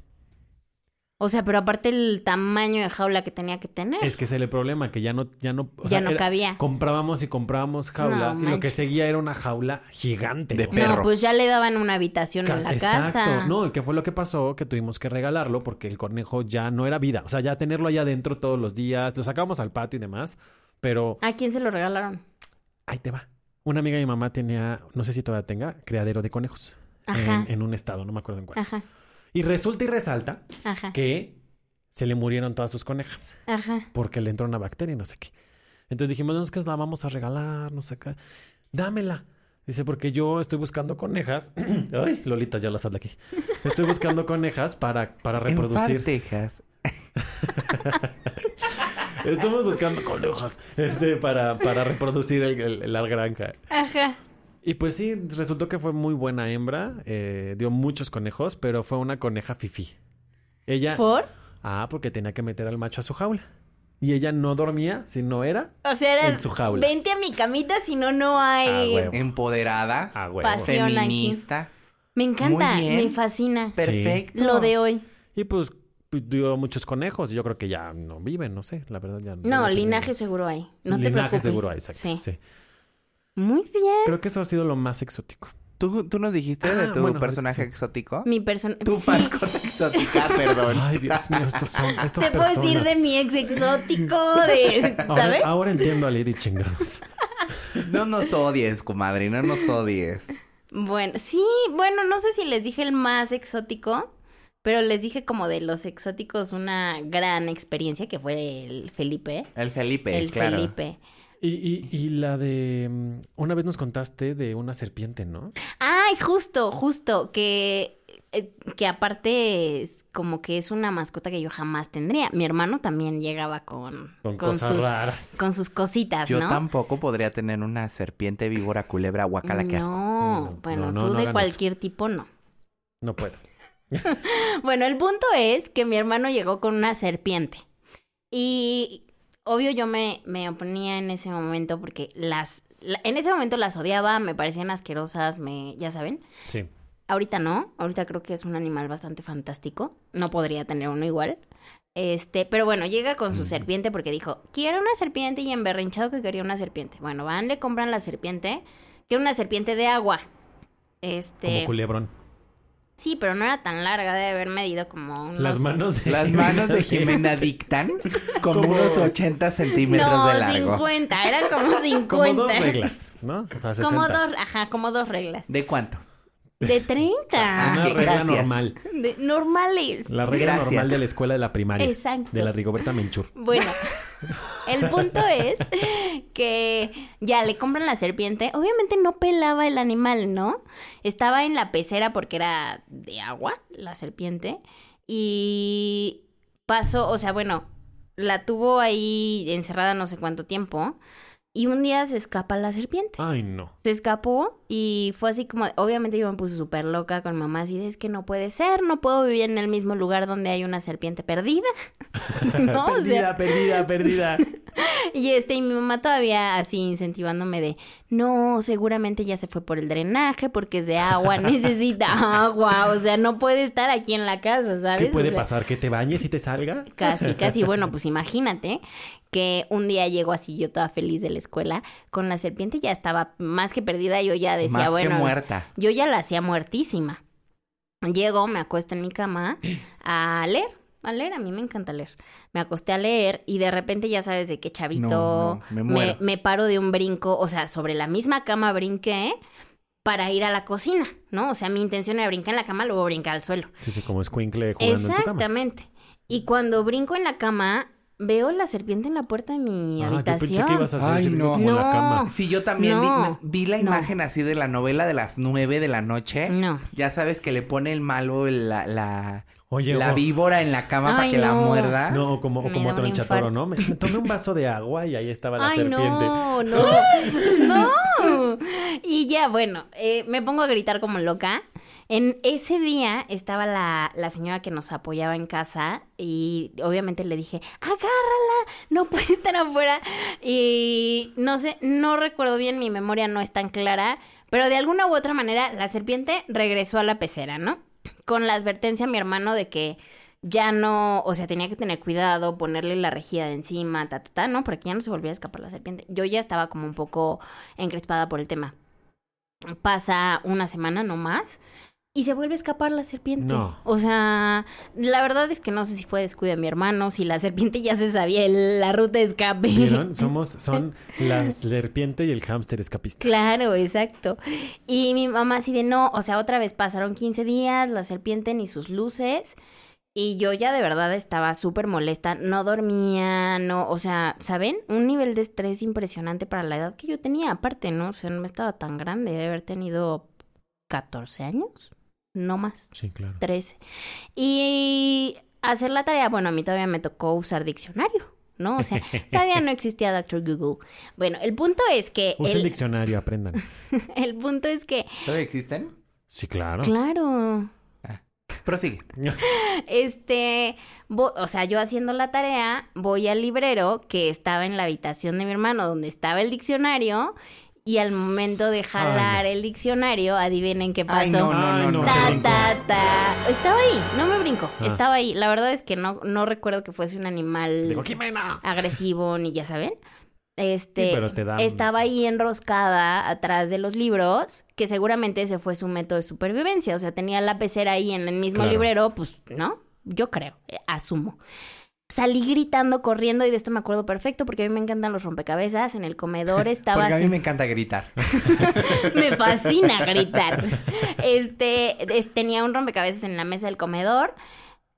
O sea, pero aparte el tamaño de jaula que tenía que tener. Es que ese es el problema, que ya no, ya no, o ya sea, no era- cabía. Comprábamos y comprábamos jaulas No y lo que seguía era una jaula gigante. De perro. No, pues ya le daban una habitación en la Exacto. casa. No, ¿y qué fue lo que pasó? Que tuvimos que regalarlo porque el conejo ya no era vida. O sea, ya tenerlo allá adentro todos los días, lo sacábamos al patio y demás, pero ¿A quién se lo regalaron? ahí te va. Una amiga de mi mamá tenía, no sé si todavía tenga, criadero de conejos. Ajá. En, en un estado, no me acuerdo en cuál. Ajá, Y resulta y resalta ajá, que se le murieron todas sus conejas ajá. porque le entró una bacteria y no sé qué. Entonces dijimos, no, es que la vamos a regalar, no sé qué. dámela. Dice, porque yo estoy buscando conejas. Ay, Lolita, ya las habla aquí. Estoy buscando conejas para, para En reproducir. Texas. Estamos buscando conejas este, para, para reproducir el- el- la granja. Ajá. Y pues sí, resultó que fue muy buena hembra. eh, dio muchos conejos, pero fue una coneja fifí. Ella. ¿Por? Ah, porque tenía que meter al macho a su jaula. Y ella no dormía si no era O sea, era En su jaula. vente a mi camita, si no, no hay... Ah. Empoderada. a huevo. Pasión. aquí. Feminista. me encanta, Muy bien. me fascina. Perfecto. Lo de hoy. Y pues dio muchos conejos. Y yo creo que ya no viven, no sé, la verdad ya No, ya linaje seguro hay. No te Linaje preocupes. seguro hay, exacto. Sí. sí. Muy bien. Creo que eso ha sido lo más exótico. ¿Tú, tú nos dijiste de Ah, tu bueno, personaje sí. exótico? Mi persona... Tu sí. mascota exótica, perdón. Ay, Dios mío, estos son estas Te puedo personas. decir de mi ex exótico, de... Ahora, ¿Sabes? ahora entiendo a Lady Chingados. No nos odies, comadre, no nos odies. Bueno, sí, bueno, no sé si les dije el más exótico, pero les dije como de los exóticos una gran experiencia que fue el Felipe. El Felipe, el claro. Felipe. Y, y, y la de... mm, Una vez nos contaste de una serpiente, ¿no? Ay, justo, justo, que, eh, que aparte es como que es una mascota que yo jamás tendría. Mi hermano también llegaba con, Con, cosas sus, raras. con sus cositas, Yo ¿no? tampoco podría tener una serpiente, víbora, culebra, guacala, que asco. No, Sí, no, bueno, no, no, tú no de cualquier tipo no. No puedo. Bueno, el punto es que mi hermano llegó con una serpiente. Y obvio yo me, me oponía en ese momento porque las... la- en ese momento las odiaba, me parecían asquerosas, me... ya saben. Sí. Ahorita no, ahorita creo que es un animal bastante fantástico. No podría tener uno igual. Este, pero bueno, llega con su serpiente porque dijo, quiero una serpiente y emberrinchado que quería una serpiente. Bueno, van, le compran la serpiente. Quiero una serpiente de agua. Este... Como culebrón. Sí, pero no era tan larga, debe haber medido como unos... Las manos de... Las manos de Jimena dictan como, Como- unos 80 centímetros no, de largo. 50, eran como 50. Como dos reglas, ¿no? O sea, 60. Como dos, ajá, como dos reglas. ¿De cuánto? De 30. Ah, Una ok, regla gracias. normal. De- normales. La regla Gracias. normal de la escuela de la primaria. Exacto. De la Rigoberta Menchur. Bueno, el punto es que ya le compran la serpiente. Obviamente no pelaba el animal, ¿no? Estaba en la pecera porque era de agua, la serpiente. Y pasó, o sea, bueno, la tuvo ahí encerrada no sé cuánto tiempo. Y un día se escapa la serpiente. Ay, no. Se escapó y fue así como, obviamente yo me puse súper loca con mamá, así de es que no puede ser, no puedo vivir en el mismo lugar donde hay una serpiente perdida. no, o sea, perdida, perdida. y este, y mi mamá todavía así incentivándome de, no, seguramente ya se fue por el drenaje porque es de agua, necesita agua, o sea, no puede estar aquí en la casa, ¿sabes? ¿Qué puede O sea, pasar? ¿Que te bañes y te salga? Casi, casi. Bueno, pues imagínate que un día llego así yo toda feliz de la escuela con la serpiente ya estaba más que perdida, yo ya decía, Más bueno, que muerta. yo ya la hacía muertísima. Llego, me acuesto en mi cama a leer, a leer, a mí me encanta leer. Me acosté a leer y de repente ya sabes de qué chavito, No, no, me muero. me paro de un brinco, o sea, sobre la misma cama brinqué para ir a la cocina, ¿no? O sea, mi intención era brincar en la cama, luego brincar al suelo. Sí, sí, como escuincle jugando en su cama. Exactamente. Y cuando brinco en la cama, veo la serpiente en la puerta de mi Ah, yo habitación. pensé que ibas a hacer Ay, no. como en la No. cama. Sí, yo también vi- No, vi, la no. imagen así de la novela de las nueve de la noche. No. Ya sabes que le pone el malo la, la, Oye, la víbora en la cama para que la no. muerda. No, como, o como tronchatoro. ¿no? Me me tomé un vaso de agua y ahí estaba la Ay, serpiente. no, no, no. Y ya, bueno, eh, me pongo a gritar como loca. En ese día estaba la, la señora que nos apoyaba en casa y obviamente le dije, agárrala, no puede estar afuera. Y no sé, no recuerdo bien, mi memoria no es tan clara, pero de alguna u otra manera la serpiente regresó a la pecera, ¿no? Con la advertencia a mi hermano de que ya no, o sea, tenía que tener cuidado, ponerle la rejilla de encima, ta, ta, ta, ¿no? Porque ya no se volvía a escapar la serpiente. Yo ya estaba como un poco encrespada por el tema. Pasa una semana no más y se vuelve a escapar la serpiente. No. O sea, la verdad es que no sé si fue descuido de mi hermano, si la serpiente ya se sabía el- la ruta de escape. ¿Vieron? Somos, son la serpiente y el hámster escapista. Claro, exacto. Y mi mamá así de no, o sea, otra vez pasaron 15 días, la serpiente ni sus luces. Y yo ya de verdad estaba súper molesta, no dormía, no, o sea, ¿saben? Un nivel de estrés impresionante para la edad que yo tenía, aparte, ¿no? O sea, no estaba tan grande, de haber tenido 14 años, no más, Sí, claro. 13. Y hacer la tarea, bueno, a mí todavía me tocó usar diccionario, ¿no? O sea, todavía no existía Doctor Google. Bueno, el punto es que... Usen El, diccionario, aprendan. el punto es que, ¿Todavía existen? Sí, claro. claro, Prosigue. Este, o sea, yo haciendo la tarea, voy al librero que estaba en la habitación de mi hermano, donde estaba el diccionario, y al momento de jalar el diccionario, adivinen qué pasó. Ay, no, no, no, no, Ta, ta, ta. Estaba ahí, no me brinco, Ah. estaba ahí. La verdad es que no, no recuerdo que fuese un animal Digo, agresivo, ni ya saben. Este, Sí, pero te dan- estaba ahí enroscada atrás de los libros, que seguramente ese fue su método de supervivencia. O sea, tenía la pecera ahí en el mismo Claro. librero, pues, ¿no? Yo creo, eh, asumo. Salí gritando, corriendo, y de esto me acuerdo perfecto, porque a mí me encantan los rompecabezas. En el comedor estaba Porque a mí me encanta gritar. me fascina gritar. Este, es- tenía un rompecabezas en la mesa del comedor.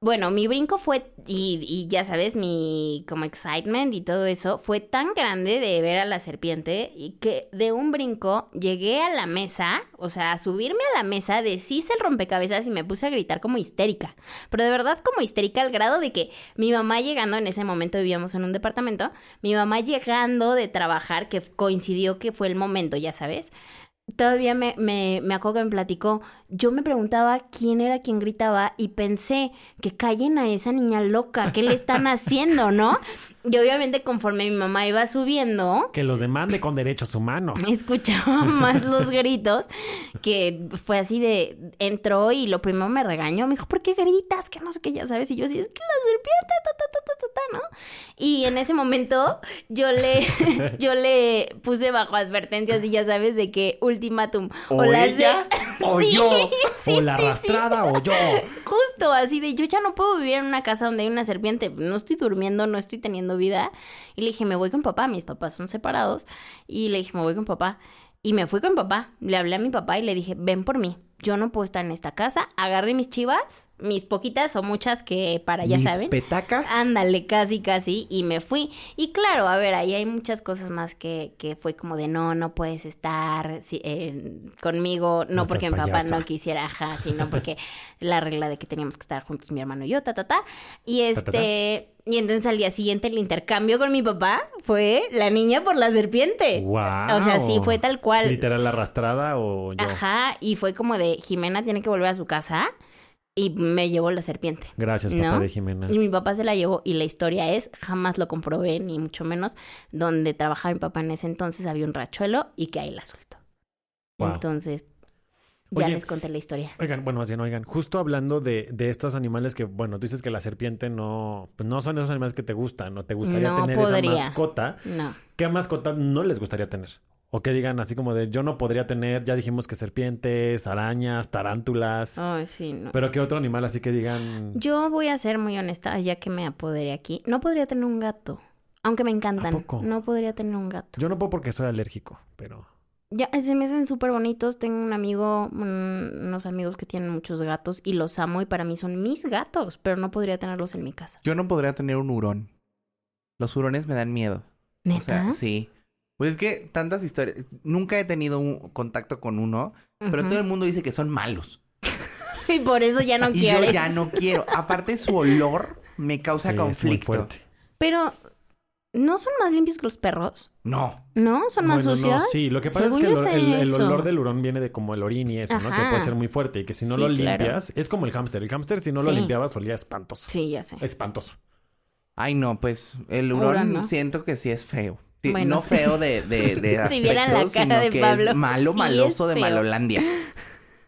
Bueno, mi brinco fue, y, y ya sabes, mi como excitement y todo eso, fue tan grande de ver a la serpiente y que de un brinco llegué a la mesa, o sea, a subirme a la mesa, deshice el rompecabezas y me puse a gritar como histérica. Pero de verdad como histérica al grado de que mi mamá llegando, en ese momento vivíamos en un departamento, mi mamá llegando de trabajar, que coincidió que fue el momento, ya sabes, Todavía me, me, me acuerdo que me platicó. Yo me preguntaba quién era quien gritaba y pensé que callen a esa niña loca, ¿qué le están haciendo, no? Y obviamente conforme mi mamá iba subiendo, Que los demande con derechos humanos. escuchaba más los gritos, que fue así de, entró y lo primero me regañó, me dijo, ¿por qué gritas? Que no sé qué, ya sabes, y yo sí, es que la serpiente, ta, ta, ta, ta, ta, ta", ¿no? Y en ese momento yo le, yo le puse bajo advertencias y ya sabes de que ultimátum. ¿O la ella? se- ¿O Sí, yo? sí, o la sí. arrastrada o yo. Justo así de yo ya no puedo vivir en una casa donde hay una serpiente, no estoy durmiendo, no estoy teniendo vida. Y le dije, me voy con papá, mis papás son separados. Y le dije, me voy con papá. Y me fui con papá, le hablé a mi papá y le dije, ven por mí, yo no puedo estar en esta casa. Agarré mis chivas, mis poquitas o muchas que para, ya Mis saben. petacas. Ándale, casi, casi, y me fui. Y claro, a ver, ahí hay muchas cosas más que, que fue como de no, no puedes estar si- eh, conmigo, no, porque mi papá no quisiera, ajá, sino porque la regla de que teníamos que estar juntos mi hermano y yo, ta, ta, ta. Y Ta, ta, ta. este, y entonces al día siguiente el intercambio con mi papá fue la niña por la serpiente. Wow. O sea, sí, fue tal cual. Literal arrastrada o yo. Ajá, y fue como de Jimena tiene que volver a su casa y me llevó la serpiente. Gracias, papá de Jimena. Y mi papá se la llevó y la historia es, jamás lo comprobé, ni mucho menos, donde trabajaba mi papá en ese entonces había un rachuelo y que ahí la suelto. Wow. Entonces, ya Oye. les conté la historia. Oigan, bueno, más bien, oigan, justo hablando de, de estos animales que, bueno, tú dices que la serpiente no, pues no son esos animales que te gustan, no te gustaría No tener esa mascota. No. ¿Qué mascota no les gustaría tener? O que digan así como de, yo no podría tener, ya dijimos que serpientes, arañas, tarántulas, Ay, sí, no. pero qué otro animal así que digan, Yo voy a ser muy honesta, ya que me apoderé aquí. No podría tener un gato. Aunque me encantan. ¿A poco? No podría tener un gato. yo no puedo porque soy alérgico, pero... Ya, se me hacen súper bonitos. Tengo un amigo, unos amigos que tienen muchos gatos y los amo y para mí son mis gatos, pero no podría tenerlos en mi casa. Yo no podría tener un hurón. Los hurones me dan miedo. ¿Neta? O sea, sí. Pues es que tantas historias. Nunca he tenido un contacto con uno, pero todo el mundo dice que son malos. Y por eso ya no y quieres. yo ya no quiero. Aparte, su olor me causa Sí, es muy conflicto. fuerte. Pero, ¿no son más limpios que los perros? No. ¿No? ¿Son más Bueno, sucios? no, sí, lo que pasa Según es que el, olor del hurón viene de como el orín y eso, ¿no? Que puede ser muy fuerte y que si no Sí, lo claro. limpias, es como el hámster. El hámster si no lo Sí. limpiabas olía espantoso. Sí, ya sé. Espantoso. Ay, no, pues el Hurón, hurón ¿no? siento que sí es feo. Sí, Bueno, no sí. feo de, de, de Si vieran la aspectos, cara sino de que Pablo, es malo, sí maloso es de. Malolandia.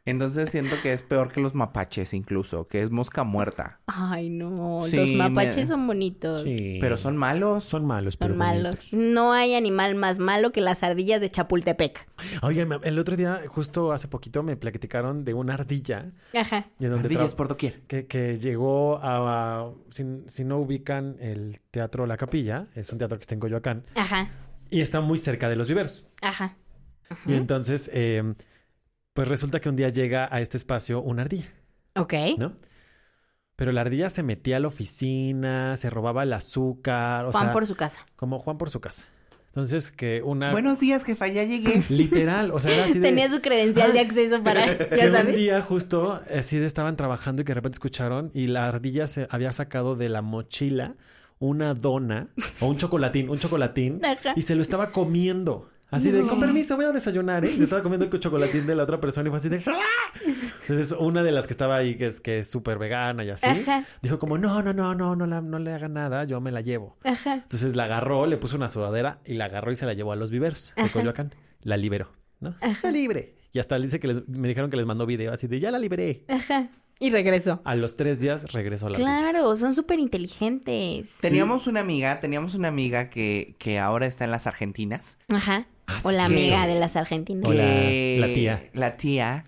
Entonces siento que es peor que los mapaches incluso, que es mosca muerta. Ay, no. Sí, los mapaches me- son bonitos. Sí. Pero son malos. Son malos, pero Son malos. bonitos. No hay animal más malo que las ardillas de Chapultepec. Oigan, el otro día, justo hace poquito, me platicaron de una ardilla Ajá. de donde Ardillas por doquier. que, que llegó a... a- si, si no ubican el Teatro La Capilla, es un teatro que está en Coyoacán, Ajá. y está muy cerca de los viveros. Ajá. Y entonces, eh, pues resulta que un día llega a este espacio una ardilla. Ok. ¿no? Pero la ardilla se metía a la oficina, se robaba el azúcar, o Juan sea, por su casa. como Juan por su casa. Entonces que una Buenos días, jefa, ya llegué. literal, o sea, era así de Tenía su credencial de acceso para, que ya un sabes. día justo así de estaban trabajando y que de repente escucharon y la ardilla se había sacado de la mochila una dona o un chocolatín, un chocolatín Ajá. y se lo estaba comiendo. Así de, con permiso, voy a desayunar, ¿eh? Y se estaba comiendo el chocolatín de la otra persona y fue así de... "Ah". Entonces, una de las que estaba ahí, que es que es súper vegana y así, Ajá. dijo como, no, no, no, no, no, la- no le haga nada, yo me la llevo. Ajá. Entonces la agarró, le puso una sudadera y la agarró y se la llevó a los viveros de. Coyoacán. La liberó, ¿no? Se libre. Y hasta dice que les- me dijeron que les mandó video así de, ya la liberé. Ajá. Y regresó. A los tres días regresó a la. Claro, son súper inteligentes. Teníamos una amiga, teníamos una amiga que, que ahora está en las Argentinas. Ajá. Ah, O la amiga de las argentinas. La tía. La tía.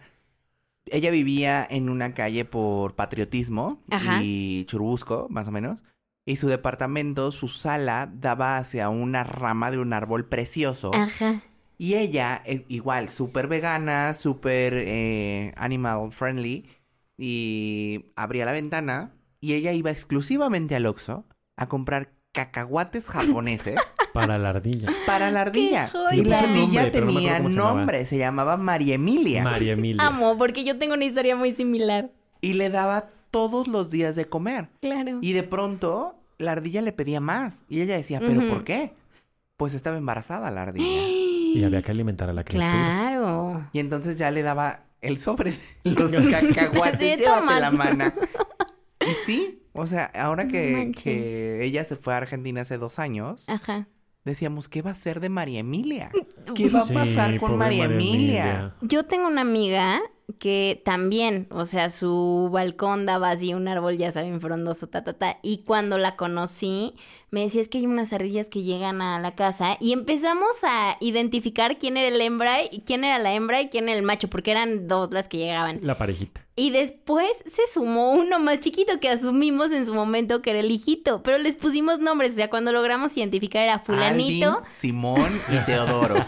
Ella vivía en una calle por patriotismo Ajá. y Churubusco, más o menos. Y su departamento, su sala, daba hacia una rama de un árbol precioso. Ajá. Y ella, igual, súper vegana, súper eh, animal friendly. Y abría la ventana y ella iba exclusivamente al Oxxo a comprar cacahuates japoneses Para la ardilla. para la ardilla. Y la ardilla no tenía cómo se llamaba. nombre, se llamaba María Emilia. María Emilia. Amo, porque yo tengo una historia muy similar. Y le daba todos los días de comer. Claro. Y de pronto, la ardilla le pedía más. Y ella decía, ¿pero por qué? Pues estaba embarazada la ardilla. Y había que alimentar a la criatura. Claro. Y entonces ya le daba el sobre los cacahuates. Llévate la mana. Y sí, o sea, ahora que, que ella se fue a Argentina hace dos años, Ajá. Decíamos, ¿qué va a ser de María Emilia? ¿Qué va a Sí, pasar con María, Emilia? Yo tengo una amiga que también, o sea, su balcón daba así un árbol, ya saben, frondoso, ta, ta, ta. Y cuando la conocí, me decía, es que hay unas ardillas que llegan a la casa y empezamos a identificar quién era el hembra y quién era la hembra y quién era el macho, porque eran dos las que llegaban. La parejita. Y después se sumó uno más chiquito que asumimos en su momento que era el hijito, pero les pusimos nombres, o sea, cuando logramos identificar era fulanito. Alvin, Simón y Teodoro.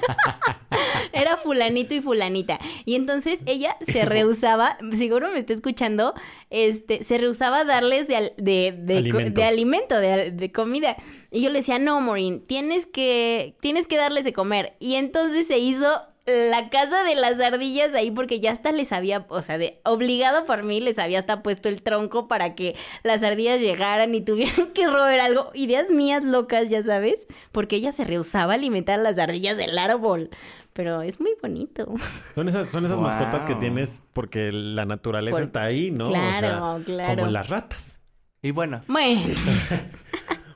Era fulanito y fulanita. Y entonces ella se rehusaba, seguro me está escuchando, este, se rehusaba a darles de, al- de, de, Alimento. de alimento, de, al- de comida. Y yo le decía, no, Maureen, tienes que, tienes que darles de comer. Y entonces se hizo la casa de las ardillas ahí porque ya hasta les había, o sea, de, obligado por mí, les había hasta puesto el tronco para que las ardillas llegaran y tuvieran que roer algo. Ideas mías locas, ya sabes, porque ella se rehusaba a alimentar a las ardillas del árbol. Pero es muy bonito. Son esas, son esas Wow. mascotas que tienes porque la naturaleza Por- está ahí, ¿no? Claro, o sea, claro. Como las ratas. Y bueno, Bueno,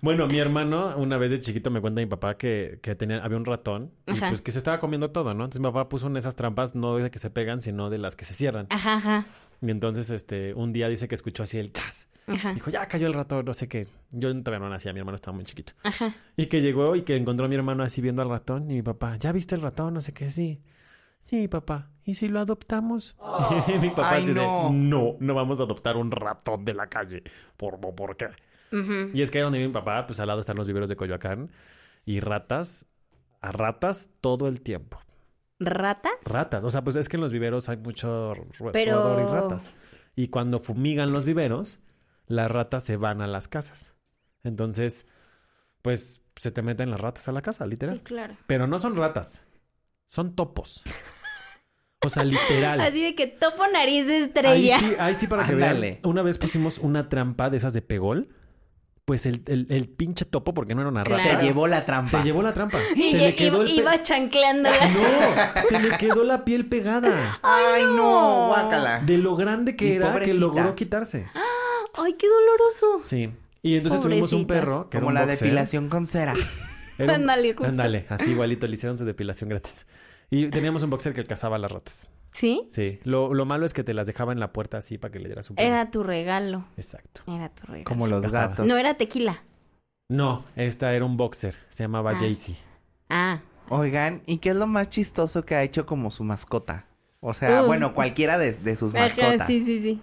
Bueno, mi hermano, una vez de chiquito me cuenta mi papá que, que tenía, había un ratón y Ajá. pues que se estaba comiendo todo, ¿no? Entonces mi papá puso en esas trampas no de que se pegan, sino de las que se cierran. ajá, ajá, Y entonces, este, un día dice que escuchó así el chas. ajá, Dijo, ya cayó el ratón, no sé qué. Yo todavía no nacía, mi hermano estaba muy chiquito. ajá. Y que llegó y que encontró a mi hermano así viendo al ratón. Y mi papá, ¿ya viste el ratón? No sé qué, sí. Sí, papá. ¿Y si lo adoptamos? mi papá Ay, así no. no, no vamos a adoptar un ratón de la calle. ¿Por, por qué? Y es que ahí donde vive mi papá, pues al lado están los viveros de Coyoacán. Y ratas, a ratas todo el tiempo. ¿Rata? Ratas. O sea, pues es que en los viveros hay mucho ro- Pero- roedor y ratas. Y cuando fumigan los viveros, las ratas se van a las casas. Entonces, pues se te meten las ratas a la casa, literal. claro. Pero no son ratas, son topos. O sea, literal. Así de que topo nariz de Ahí estrella. sí, ahí sí para que vean. Una vez pusimos una trampa de esas de pegol. Pues el, el, el pinche topo, porque no era una rata. Claro. se llevó la trampa. Se llevó la trampa. Y Se ya le quedó iba, el pe- iba chancleándola. No, se le quedó la piel pegada. Ay, no, guácala. De lo grande que Mi era que logró quitarse. Ay, qué doloroso. Sí. Y entonces tuvimos un perro que Como era la boxer. depilación con cera. Ándale. Ándale, así igualito le hicieron su depilación gratis. Y teníamos un boxer que cazaba las ratas. ¿Sí? Sí. Lo, lo malo es que te las dejaba en la puerta así para que le dieras un Era tu regalo. Exacto. Era tu regalo. Como los gatos. No era tequila. No, esta era un boxer. Se llamaba Ah. Jaycee. Ah. Oigan, ¿y qué es lo más chistoso que ha hecho como su mascota? O sea, Uf. bueno, cualquiera de, de sus mascotas. sí, sí, sí.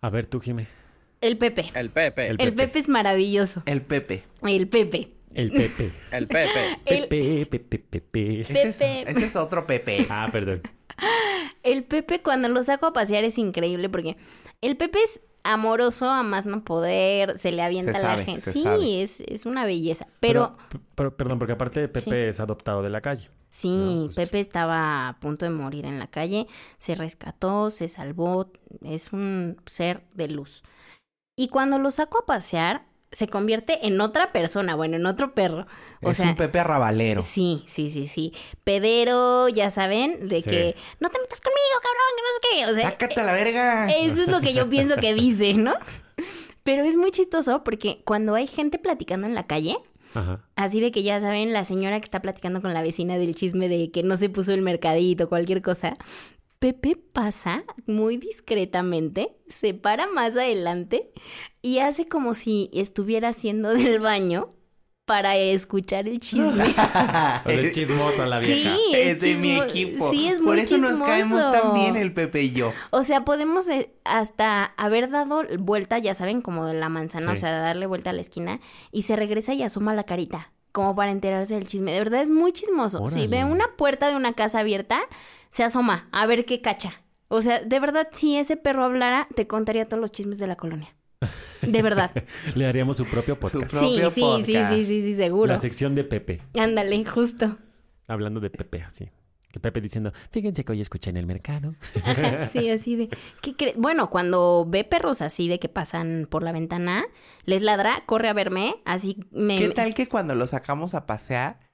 A ver, tú, Jime. El Pepe. El Pepe. El El Pepe es maravilloso. El Pepe. El Pepe. El Pepe. El Pepe. El, Pepe, Pepe, Pepe. Ese es, Pepe. ese es otro Pepe. Ah, perdón. El Pepe cuando lo saco a pasear es increíble porque el Pepe es amoroso a más no poder, se le avienta Se a la gente. se Sí, sabe. es, es una belleza. Pero, Pero, pero- perdón, porque aparte Pepe Sí. es adoptado de la calle. sí, No, pues- Pepe estaba a punto de morir en la calle, se rescató, se salvó, es un ser de luz. Y cuando lo saco a pasear, se convierte en otra persona, bueno, en otro perro. O es sea, un Pepe arrabalero. Sí, sí, sí, sí. Pedero, ya saben, de Sí. que no te metas conmigo, cabrón, que no sé qué. O sea, ¡Sácate a la verga! eso es lo que yo pienso que dice, ¿no? Pero es muy chistoso porque cuando hay gente platicando en la calle, Ajá. así de que ya saben, la señora que está platicando con la vecina del chisme de que no se puso el mercadito, cualquier cosa, Pepe pasa muy discretamente, se para más adelante y hace como si estuviera haciendo del baño para escuchar el chisme. O sea, es chismosa la vieja. Sí, es, es de mi equipo. Sí, es Por eso nos caemos tan bien el Pepe y yo. O sea, podemos eh, hasta haber dado vuelta, ya saben, como de la manzana, Sí. o sea, darle vuelta a la esquina y se regresa y asoma la carita, como para enterarse del chisme. De verdad es muy chismoso. Si ve una puerta de una casa abierta, se asoma a ver qué cacha. O sea, de verdad, si ese perro hablara, te contaría todos los chismes de la colonia. De verdad. Le daríamos su propio podcast. Su sí, propio sí, sí, podcast. sí, sí, sí, seguro. La sección de Pepe. Ándale, justo. Hablando de Pepe, así. Que Pepe diciendo, fíjense que hoy escuché en el mercado. Ajá, sí, así de. ¿Qué crees? Bueno, cuando ve perros así de que pasan por la ventana, les ladra, corre a verme, así me. ¿Qué tal que cuando lo sacamos a pasear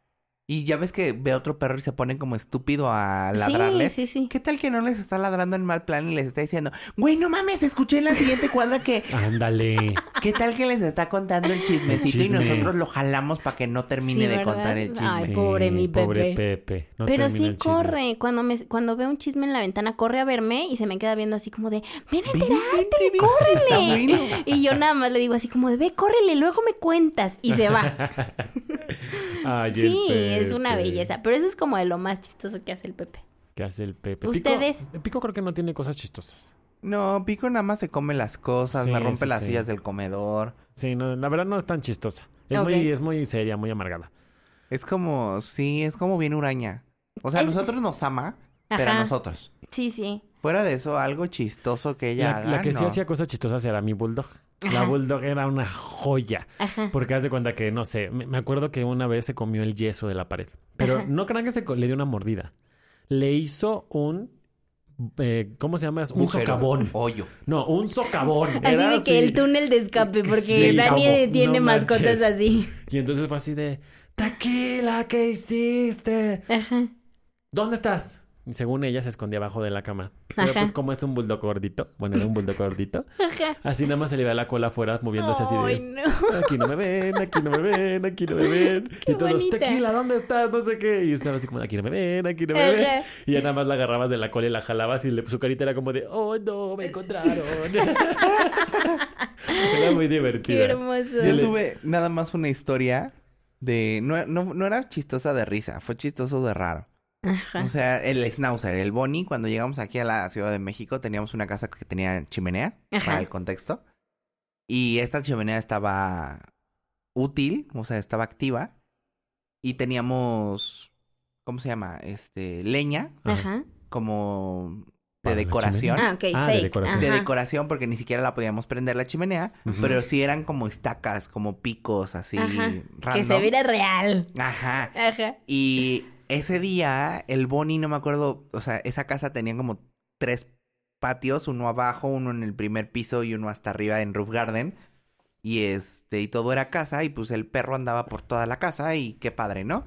y ya ves que ve a otro perro y se pone como estúpido a ladrarle? Sí, sí, sí. ¿Qué tal que no les está ladrando en mal plan y les está diciendo, güey, no mames, escuché en la siguiente cuadra que... Ándale. ¿Qué tal que les está contando el chismecito y Chisme. nosotros lo jalamos para que no termine Sí, de ¿verdad? contar el chisme? Ay, pobre mi Pobre Pepe. Pepe. No Pero sí corre. Cuando me cuando ve un chisme en la ventana, corre a verme y se me queda viendo así como de, ven a enterarte, ven. córrele. Y yo nada más le digo así como de, ve, córrele, luego me cuentas. Y se va. Ay, sí, es una belleza. Pero eso es como de lo más chistoso que hace el Pepe. ¿Qué hace el Pepe? ¿Ustedes? Pico, Pico creo que no tiene cosas chistosas. No, Pico nada más se come las cosas, Sí, me rompe sí, las sí. sillas del comedor. Sí, no, la verdad no es tan chistosa. Es, muy, es muy seria, muy amargada. Es como, sí, es como bien huraña. O sea, a nosotros nos ama, pero a nosotros. Sí, sí. Fuera de eso, algo chistoso que ella La, haga, la que sí hacía cosas chistosas era mi bulldog. La bulldog era una joya. Ajá. Porque haz de cuenta que, no sé, me acuerdo que una vez se comió el yeso de la pared. Pero Ajá. no crean que se le dio una mordida. Le hizo un... eh, ¿Cómo se llama? Un socavón. Hoyo. No, un socavón. Así Era de que el túnel de escape, porque Sí, Dani chavo, tiene no mascotas manches. así. Y entonces fue así de... Taquila, ¿qué hiciste? Ajá. ¿Dónde estás? Y según ella se escondía abajo de la cama. Pero Ajá. pues como es un bulldog gordito, bueno, era un bulldog gordito, Ajá. así nada más se le veía la cola afuera moviéndose así Ay, de... no. Aquí no me ven, aquí no me ven, aquí no me ven. Qué y todos, bonita. tequila, ¿dónde estás? No sé qué. Y estaba así como, aquí no me ven, aquí no me ven. Y ya nada más la agarrabas de la cola y la jalabas y le- su carita era como de, oh no, me encontraron. era muy divertida. Qué hermoso. Yo tuve nada más una historia de... No, no, no era chistosa de risa, fue chistoso de raro. Ajá. O sea, el Schnauzer, el Bonnie, cuando llegamos aquí a la Ciudad de México, teníamos una casa que tenía chimenea, Ajá. para el contexto. Y esta chimenea estaba útil, o sea, estaba activa. Y teníamos, ¿cómo se llama? Este, leña, Ajá. como ¿Para de decoración. Ah, ok, Ah, de fake. decoración. De decoración, porque ni siquiera la podíamos prender la chimenea, Ujú. pero sí eran como estacas, como picos, así, Ajá. random. Que se viera real. Ajá. Ajá. Y ese día, el Bonnie, no me acuerdo, o sea, esa casa tenía como tres patios, uno abajo, uno en el primer piso y uno hasta arriba en Roof Garden. Y este, y todo era casa, y pues el perro andaba por toda la casa, y qué padre, ¿no?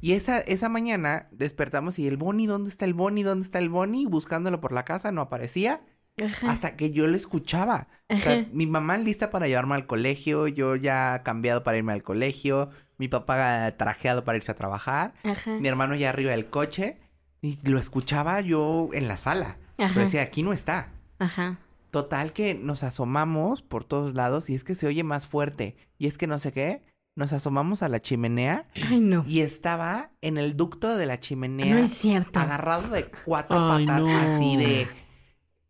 Y esa, esa mañana despertamos y el Bonnie, ¿dónde está el Bonnie? ¿Dónde está el Bonnie? Buscándolo por la casa, no aparecía. Ajá. Hasta que yo lo escuchaba. O sea, mi mamá lista para llevarme al colegio, yo ya cambiado para irme al colegio, mi papá trajeado para irse a trabajar, Ajá. mi hermano ya arriba del coche, y lo escuchaba yo en la sala. Ajá. Pero decía, aquí no está. Ajá. Total que nos asomamos por todos lados y es que se oye más fuerte. Y es que no sé qué, nos asomamos a la chimenea Ay, no. y estaba en el ducto de la chimenea No es cierto. agarrado de cuatro Ay, patas, no. así de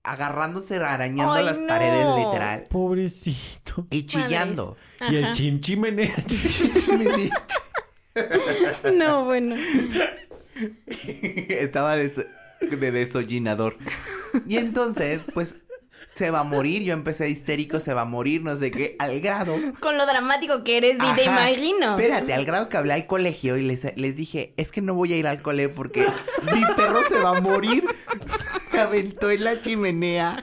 agarrándose, arañando Ay, las no. paredes literal Pobrecito. y chillando. Y el chimchimenea. No, bueno. Estaba des- de desollinador. Y entonces, pues, se va a morir. Yo empecé histérico, se va a morir, no sé qué, al grado. Con lo dramático que eres, y te imagino. Espérate, al grado que hablé al colegio y les, les dije, es que no voy a ir al cole porque mi perro se va a morir. Se aventó en la chimenea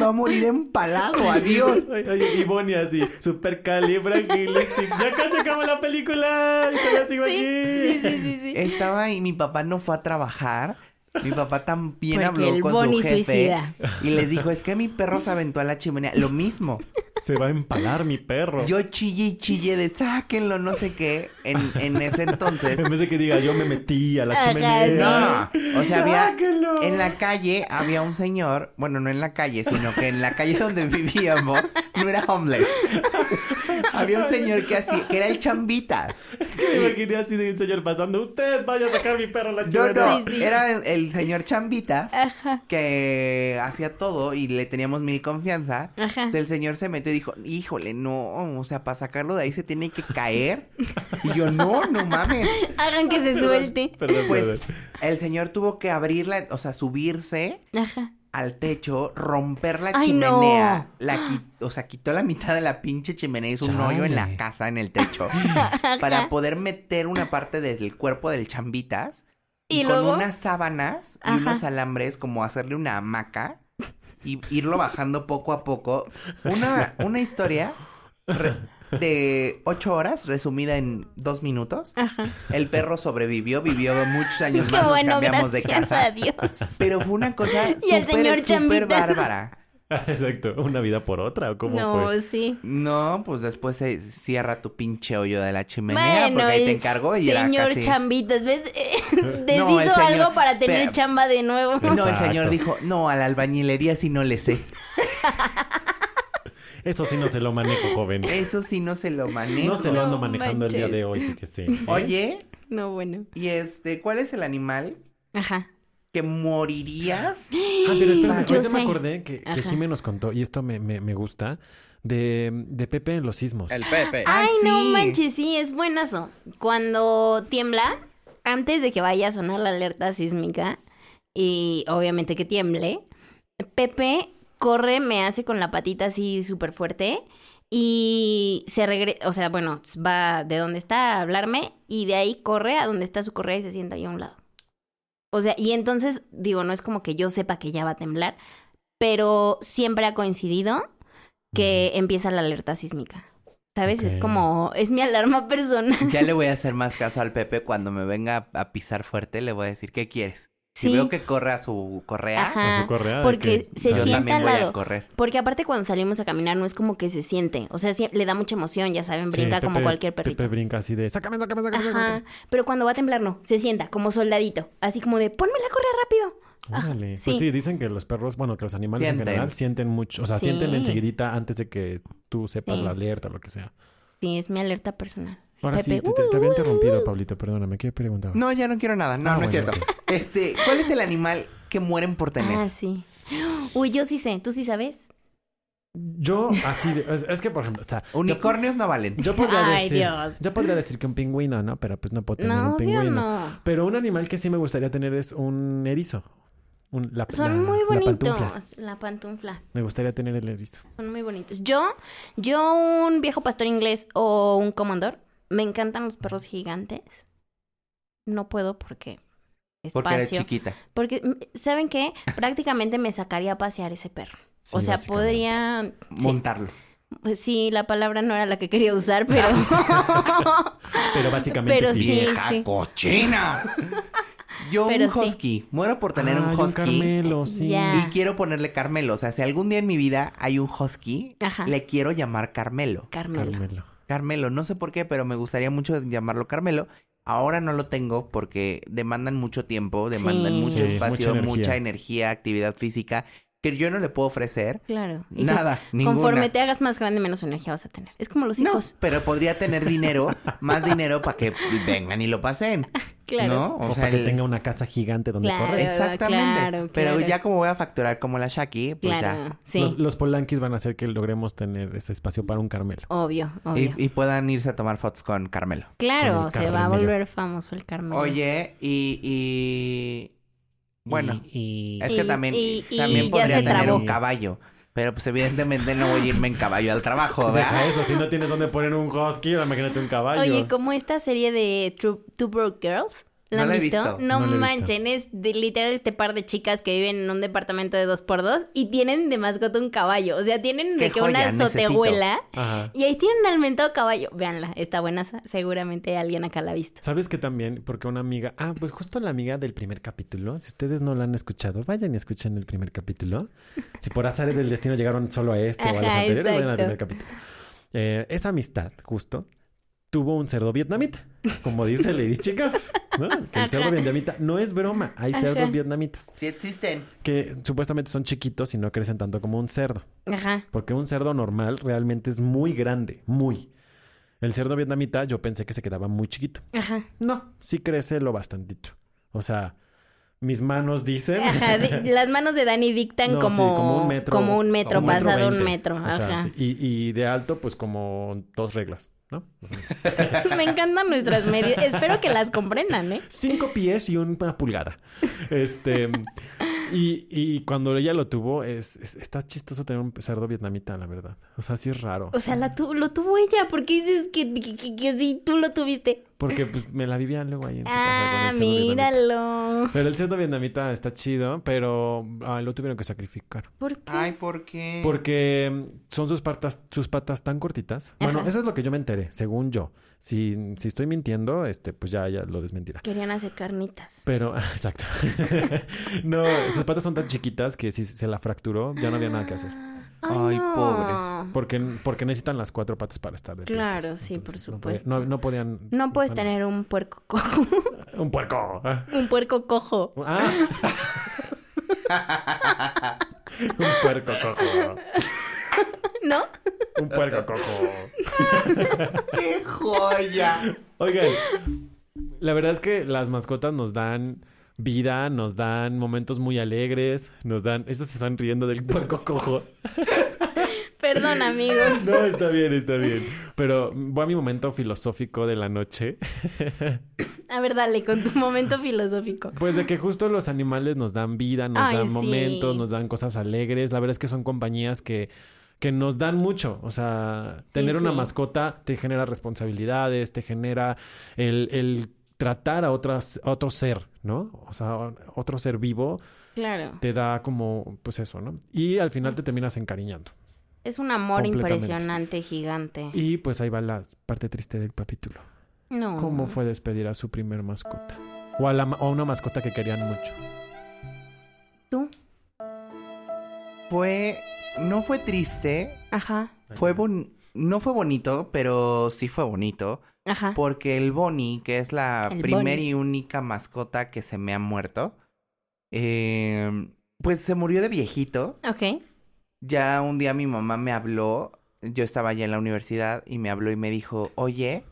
va a morir empalado. Adiós. Ay, ay, y Bonnie así, super califragilístico. Ya casi acabó la película. Y todavía sigo Sí, aquí. sí, sí, sí, sí. Estaba y mi papá no fue a trabajar. Mi papá también Porque habló el con Bonnie su jefe suicida. y les dijo, es que mi perro se aventó a la chimenea. Lo mismo. Se va a empalar mi perro. Yo chille y chille de sáquenlo, no sé qué, en, en ese entonces. En vez de que diga, yo me metí a la chimenea. No, o sea, había Sáquenlo. en la calle había un señor, bueno, no en la calle, sino que en la calle donde vivíamos no era homeless. había un señor que hacía, que era el chambitas. Me imaginé así de un señor pasando. Usted vaya a sacar mi perro a la chimenea. no, Sí, sí. era el, el señor chambitas Ajá. que hacía todo y le teníamos mil confianza. Ajá. El señor se metió dijo, híjole, no, o sea, para sacarlo de ahí se tiene que caer. Y yo, no, no mames. Hagan que se suelte. Perdón, Pues perdón. el señor tuvo que abrirla, o sea, subirse Ajá. al techo, romper la ¡Ay, chimenea. no! La qui- o sea, quitó la mitad de la pinche chimenea, hizo un hoyo en la casa, en el techo, para poder meter una parte del cuerpo del chambitas. Y, ¿Y con luego? unas sábanas y Ajá. unos alambres, como hacerle una hamaca y irlo bajando poco a poco. Una, una historia de ocho horas, resumida en dos minutos. Ajá. El perro sobrevivió, vivió muchos años más, nos bueno, cambiamos de casa. a Dios. Pero fue una cosa súper, súper bárbara. Exacto. ¿Una vida por otra o cómo no, fue? sí. No, pues después se cierra tu pinche hoyo de la chimenea Bueno, porque ahí te encargó y señor casi... Chambitas, ¿ves? Deshizo señor- algo para tener chamba de nuevo. No, el señor dijo, no, a la albañilería sí no le sé. Eso sí no se lo manejo, joven. Eso sí no se lo manejo. No se lo ando No manejando el día de hoy, que sí. Oye, No, bueno. y este, ¿cuál es el animal Ajá. Que morirías? Ah, pero espérame, Yo ahorita me acordé que, que. Jimé nos contó, y esto me, me, me gusta, de, de Pepe en los sismos. El Pepe. Ay, Ay, no sí. manches, sí, es buenazo. Cuando tiembla, antes de que vaya a sonar la alerta sísmica, y obviamente que tiemble, Pepe corre, me hace con la patita así súper fuerte y se regresa, o sea, bueno, va de donde está a hablarme y de ahí corre a donde está su correa y se sienta ahí a un lado. O sea, y entonces, digo, no es como que yo sepa que ya va a temblar, pero siempre ha coincidido que empieza la alerta sísmica. ¿Sabes? Es como, es mi alarma personal. Ya le voy a hacer más caso al Pepe cuando me venga a pisar fuerte, le voy a decir, ¿qué quieres? Si Sí. veo que corre a su correa, Ajá. A su correa de porque que se yo sienta al voy a lado. correr. Porque aparte cuando salimos a caminar no es como que se siente. O sea, sí- le da mucha emoción, ya saben, Sí, brinca como Pepe- cualquier perrito. Pepe brinca así de, sácame, sácame, sácame. Ajá. sácame". Pero cuando va a temblar no, se sienta como soldadito. Así como de, ponme la correa rápido. Órale. sí. Pues sí, dicen que los perros, bueno, que los animales Sienten. en general sienten mucho, o sea, Sí. sienten enseguidita antes de que tú sepas Sí. la alerta o lo que sea. Sí, es mi alerta personal. Ahora sí, te, te- te había uh, interrumpido, Pablito, perdóname, ¿qué preguntabas? No, ya no quiero nada. No, Ah, no es cierto. Este, ¿cuál es el animal que mueren por tener? Ah, sí. Uy, yo sí sé, ¿tú sí sabes? Yo, así, de- es, es que, por ejemplo, o sea, yo- Unicornios no valen. Yo podría Ay, decir, Dios. yo podría decir que un pingüino, ¿no? Pero pues no puedo tener No, un pingüino. no. Pero un animal que sí me gustaría tener es un erizo. Un, la, Son la- muy la bonitos. pantufla. La pantufla. Me gustaría tener el erizo. Son muy bonitos. Yo, yo un viejo pastor inglés o un comandor, me encantan los perros gigantes. No puedo porque espacio. Porque eres chiquita. Porque, mm, ¿saben qué? Prácticamente me sacaría a pasear ese perro. o sea, podría... Sí, Montarlo. pues sí, la palabra no era la que quería usar, pero... Pero básicamente Pero sí. ¡Vieja sí. cochina! Yo Pero un sí. husky. Muero por tener Ay, un husky. Carmelo, sí. Y quiero ponerle Carmelo. O sea, si algún día en mi vida hay un husky, Ajá. le quiero llamar Carmelo. Carmelo. Carmelo. Carmelo, no sé por qué, pero me gustaría mucho llamarlo Carmelo. Ahora no lo tengo porque demandan mucho tiempo, demandan Sí. mucho Sí, espacio, mucha energía. actividad física, que yo no le puedo ofrecer Claro. Y nada, ninguna. Conforme te hagas más grande, menos energía vas a tener. Es como los No, hijos. pero podría tener dinero, más dinero para que vengan y lo pasen. Claro. ¿No? O, O, sea, para que el- tenga una casa gigante donde Claro. correr. Exactamente. claro, Pero ya como voy a facturar como la Shaki, pues Claro. Sí. Los, los polanquis van a hacer que logremos tener ese espacio para un Carmelo. Obvio, ya. obvio. Y, y puedan irse a tomar fotos con Carmelo. Claro, con se va a volver famoso el Carmelo. Oye, y, y... Bueno, Y, y- es que Y- también, y- y también ya podría tener trabó. un caballo. Pero pues evidentemente no voy a irme en caballo al trabajo, ¿verdad? Eso, si no tienes dónde poner un husky, imagínate un caballo. Oye, como esta serie de True- Two Broke Girls. ¿La No han visto? visto. No, visto. manchen, es de, literal este par de chicas que viven en un departamento de dos por dos y tienen de mascota un caballo. O sea, tienen de ¡Qué que joya! una Ajá. y ahí tienen al mentado caballo. Véanla, está buena, seguramente alguien acá la ha visto. ¿Sabes que también? Porque una amiga... Ah, pues justo la amiga del primer capítulo. Si ustedes no la han escuchado, vayan y escuchen el primer capítulo. Si por azares del destino llegaron solo a este o a los anteriores, vayan al primer capítulo. Eh, esa amistad, justo, tuvo un cerdo vietnamita. Como dice Lady Chicas. ¿No? Que el cerdo vietnamita no es broma. Hay Ajá. cerdos vietnamitas Sí existen. que supuestamente son chiquitos y no crecen tanto como un cerdo. Ajá. Porque un cerdo normal realmente es muy grande, muy. El cerdo vietnamita yo pensé que se quedaba muy chiquito. Ajá. No, sí crece lo bastantito. O sea, mis manos dicen... Ajá, las manos de Dani dictan No, como, sí, como un metro. como un metro, pasado un metro. O sea, Ajá. sí. y, y de alto, pues como dos reglas, ¿no? Me encantan nuestras medidas. Espero que las comprendan, ¿eh? Cinco pies y una pulgada. Este... Y, y cuando ella lo tuvo, es, es- está chistoso tener un cerdo vietnamita, la verdad. O sea, sí es raro. O sea, la tu- lo tuvo ella. ¿Por qué dices que, que, que- que sí tú lo tuviste? Porque pues me la vivían luego ahí en su casa Ah, con el cerdo vietnamita. míralo. Pero el cerdo vietnamita está chido, pero ah, lo tuvieron que sacrificar. ¿Por qué? Ay, ¿por qué? Porque mm, son sus patas, sus patas tan cortitas. Bueno, Ajá. eso es lo que yo me enteré, según yo. Si, si estoy mintiendo, este, pues ya, ya lo desmentirá. Querían hacer carnitas. Pero, exacto. no, sus patas son tan chiquitas que si se la fracturó, ya no había nada que hacer. Ay, no. pobres. Porque, porque necesitan las cuatro patas para estar de pie, Claro, sí, por no podía- supuesto. No, no podían. No puedes bueno, tener un puerco cojo. Un puerco. un puerco cojo. Ah. un puerco cojo. ¿No? Un puerco cojo. ¡Qué joya! Oigan, la verdad es que las mascotas nos dan vida, nos dan momentos muy alegres, nos dan... Estos se están riendo del puerco cojo. Perdón, amigos. No, está bien, está bien. Pero voy a mi momento filosófico de la noche. A ver, dale, con tu momento filosófico. Pues de que justo los animales nos dan vida, nos Ay, dan sí. momentos, nos dan cosas alegres. La verdad es que son compañías que, que nos dan mucho. O sea, tener una sí. mascota te genera responsabilidades, te genera el, el tratar a, otras, a otro ser, ¿no? O sea, otro ser vivo Claro. te da como, pues eso, ¿no? Y al final te terminas encariñando. Es un amor impresionante, gigante. Y pues ahí va la parte triste del capítulo. No. ¿Cómo fue despedir a su primer mascota? O a, la, o a una mascota que querían mucho. ¿Tú? Fue... No fue triste. Ajá. Fue bon... No fue bonito, pero sí fue bonito. Ajá. Porque el Bonnie, que es la El primera Bonnie. y única mascota que se me ha muerto, eh, pues se murió de viejito. Ok. Ya un día mi mamá me habló, yo estaba ya en la universidad y me habló y me dijo, oye,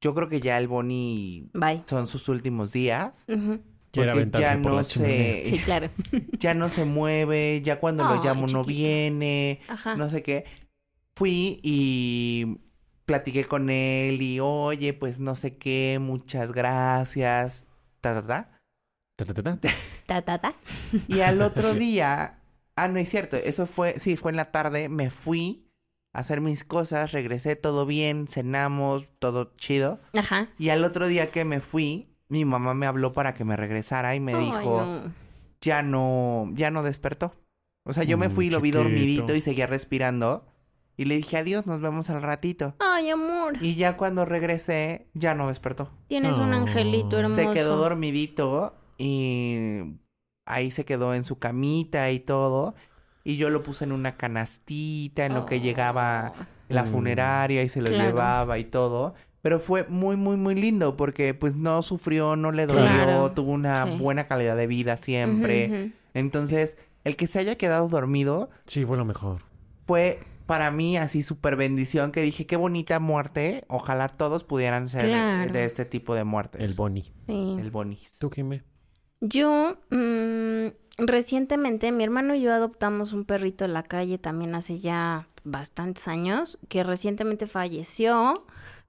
yo creo que ya el Bonnie Bye. son sus últimos días. Ujú. Quiere Porque ya por no se, Sí, claro. ya no se mueve, ya cuando lo llamo no viene, Ajá. no sé qué. Fui y platiqué con él y oye, pues no sé qué, muchas gracias, ta, ta, ta. Ta, ta, ta, ta. Ta, ta, ta. Y al otro día, ah, no es cierto, eso fue, sí, fue en la tarde, me fui a hacer mis cosas, regresé todo bien, cenamos, todo chido. Ajá. Y al otro día que me fui, mi mamá me habló para que me regresara y me dijo, no. ya no, ya no despertó. O sea, yo me Mm, fui y lo vi chiquito. dormidito y seguía respirando. Y le dije, adiós, nos vemos al ratito. Ay, amor. Y ya cuando regresé, ya no despertó. Tienes un Oh. angelito hermoso. Se quedó dormidito y ahí se quedó en su camita y todo. Y yo lo puse en una canastita en lo que llegaba la Mm. funeraria y se lo Claro. llevaba y todo. Pero fue muy, muy, muy lindo porque pues no sufrió, no le dolió, Claro. tuvo una Sí. buena calidad de vida siempre. Entonces, el que se haya quedado dormido Sí, fue lo mejor. fue para mí así súper bendición que dije, qué bonita muerte. Ojalá todos pudieran ser Claro. de este tipo de muertes. El Bonnie. Sí. El bonis. ¿Tú, Jimé? Yo, mm, recientemente, mi hermano y yo adoptamos un perrito en la calle también hace ya bastantes años, que recientemente falleció,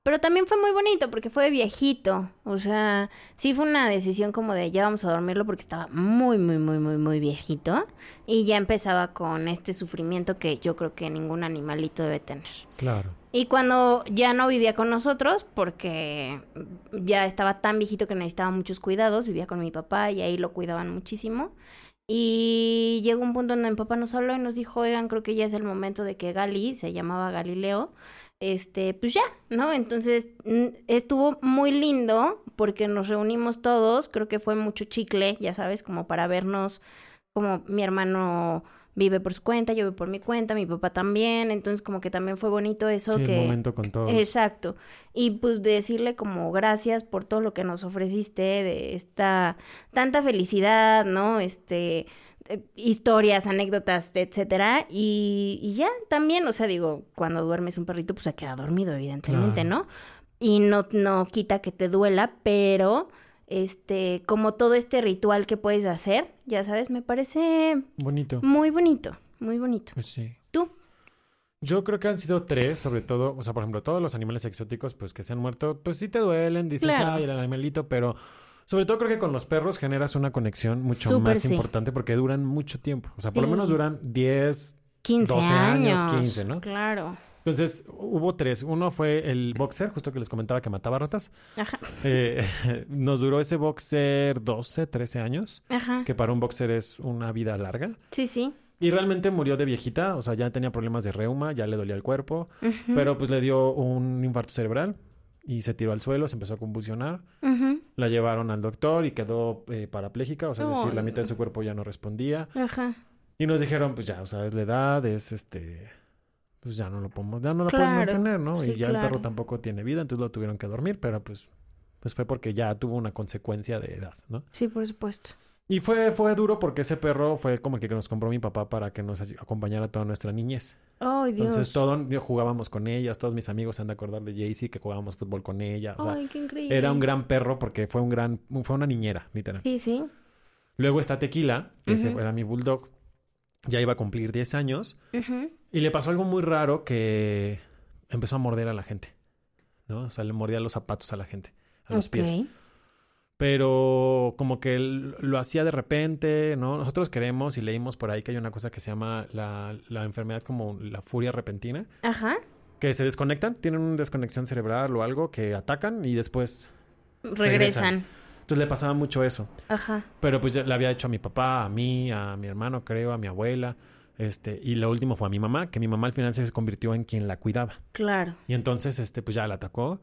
Pero también fue muy bonito porque fue viejito. O sea, sí fue una decisión como de ya vamos a dormirlo porque estaba muy, muy, muy, muy, muy viejito. Y ya empezaba con este sufrimiento que yo creo que ningún animalito debe tener. Claro. Y cuando ya no vivía con nosotros, porque ya estaba tan viejito que necesitaba muchos cuidados, vivía con mi papá y ahí lo cuidaban muchísimo. Y llegó un punto donde mi papá nos habló y nos dijo, oigan, creo que ya es el momento de que Gali, se llamaba Galileo, este, pues ya, ¿no? Entonces estuvo muy lindo porque nos reunimos todos, creo que fue mucho chicle, ya sabes, como para vernos, como mi hermano vive por su cuenta, yo vivo por mi cuenta, mi papá también, entonces como que también fue bonito eso Sí, que... momento con todos. Exacto. Y pues decirle como gracias por todo lo que nos ofreciste, de esta tanta felicidad, ¿no? Este, eh, historias, anécdotas, etcétera. Y, y ya también, o sea, digo, cuando duermes un perrito, pues se queda dormido, evidentemente, Claro. ¿no? Y no, no quita que te duela, pero este, como todo este ritual que puedes hacer, ya sabes, me parece Bonito. muy bonito, muy bonito. Pues sí. ¿Tú? Yo creo que han sido tres, sobre todo, o sea, por ejemplo, todos los animales exóticos, pues que se han muerto, pues sí te duelen, dices, Claro. ay, el animalito, pero sobre todo creo que con los perros generas una conexión mucho Súper más sí. importante porque duran mucho tiempo. O sea, por lo menos duran 10. 15 12 años, años. 15, ¿no? Claro. Entonces, hubo tres. Uno fue el boxer, justo que les comentaba que mataba ratas. Ajá. Eh, nos duró ese boxer 12, 13 años, Ajá. que para un boxer es una vida larga. Sí, sí. Y realmente murió de viejita, o sea, ya tenía problemas de reuma, ya le dolía el cuerpo, pero pues le dio un infarto cerebral y se tiró al suelo, se empezó a convulsionar. Ujú. La llevaron al doctor y quedó eh, parapléjica, o sea, es decir, la mitad de su cuerpo ya no respondía. Ajá. Y nos dijeron, pues ya, o sea, es la edad, es este, pues ya no lo podemos, ya no la podemos Claro, tener, ¿no? sí, y ya el perro tampoco tiene vida, entonces lo tuvieron que dormir, pero pues, pues fue porque ya tuvo una consecuencia de edad, ¿no? Sí, por supuesto. Y fue, fue duro porque ese perro fue como el que nos compró mi papá para que nos acompañara toda nuestra niñez. Ay, Dios. Entonces todo, yo jugábamos con ellas, todos mis amigos se han de acordar de Jaycee que jugábamos fútbol con ella. O sea, Ay, qué increíble. era un gran perro porque fue un gran, fue una niñera, literal. Sí, sí. Luego está Tequila, que ese Ujú. era mi bulldog. Ya iba a cumplir 10 años. Y le pasó algo muy raro que empezó a morder a la gente. ¿No? O sea, le mordía los zapatos a la gente, a los pies. Pero como que lo hacía de repente, ¿no? Nosotros queremos y leímos por ahí que hay una cosa que se llama la, la enfermedad como la furia repentina, Ajá. que se desconectan, tienen una desconexión cerebral o algo que atacan y después... Regresan. Entonces le pasaba mucho eso. Ajá. Pero pues ya le había hecho a mi papá, a mí, a mi hermano, creo, a mi abuela. Este, y lo último fue a mi mamá, que mi mamá al final se convirtió en quien la cuidaba. Claro. Y entonces, este, pues ya la atacó.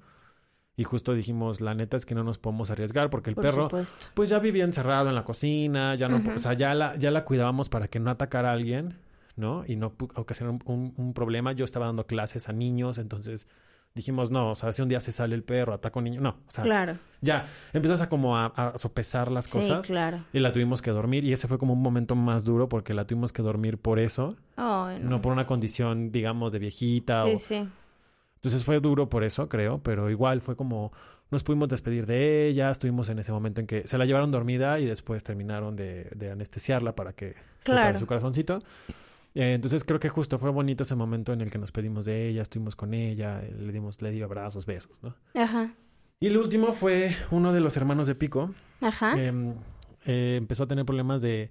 Y justo dijimos, la neta es que no nos podemos arriesgar porque el Por perro, supuesto. pues ya vivía encerrado en la cocina, ya no, o sea, ya la, ya la cuidábamos para que no atacara a alguien, ¿no? Y no ocasionar un, un- un problema. Yo estaba dando clases a niños, entonces dijimos, no, o sea, si un día se sale el perro, ataca a un niño, no, o sea, Claro. ya empiezas a como a, a sopesar las Sí, cosas. claro. Y la tuvimos que dormir y ese fue como un momento más duro porque la tuvimos que dormir por eso, Ay, no. no por una condición, digamos, de viejita. Sí, o... sí. Entonces fue duro por eso, creo, pero igual fue como nos pudimos despedir de ella, estuvimos en ese momento en que se la llevaron dormida y después terminaron de, de anestesiarla para que Claro. su corazoncito. Eh, entonces creo que justo fue bonito ese momento en el que nos pedimos de ella, estuvimos con ella, le dimos, le di abrazos, besos, ¿no? Ajá. Y el último fue uno de los hermanos de Pico, Ajá. Em, eh, empezó a tener problemas de,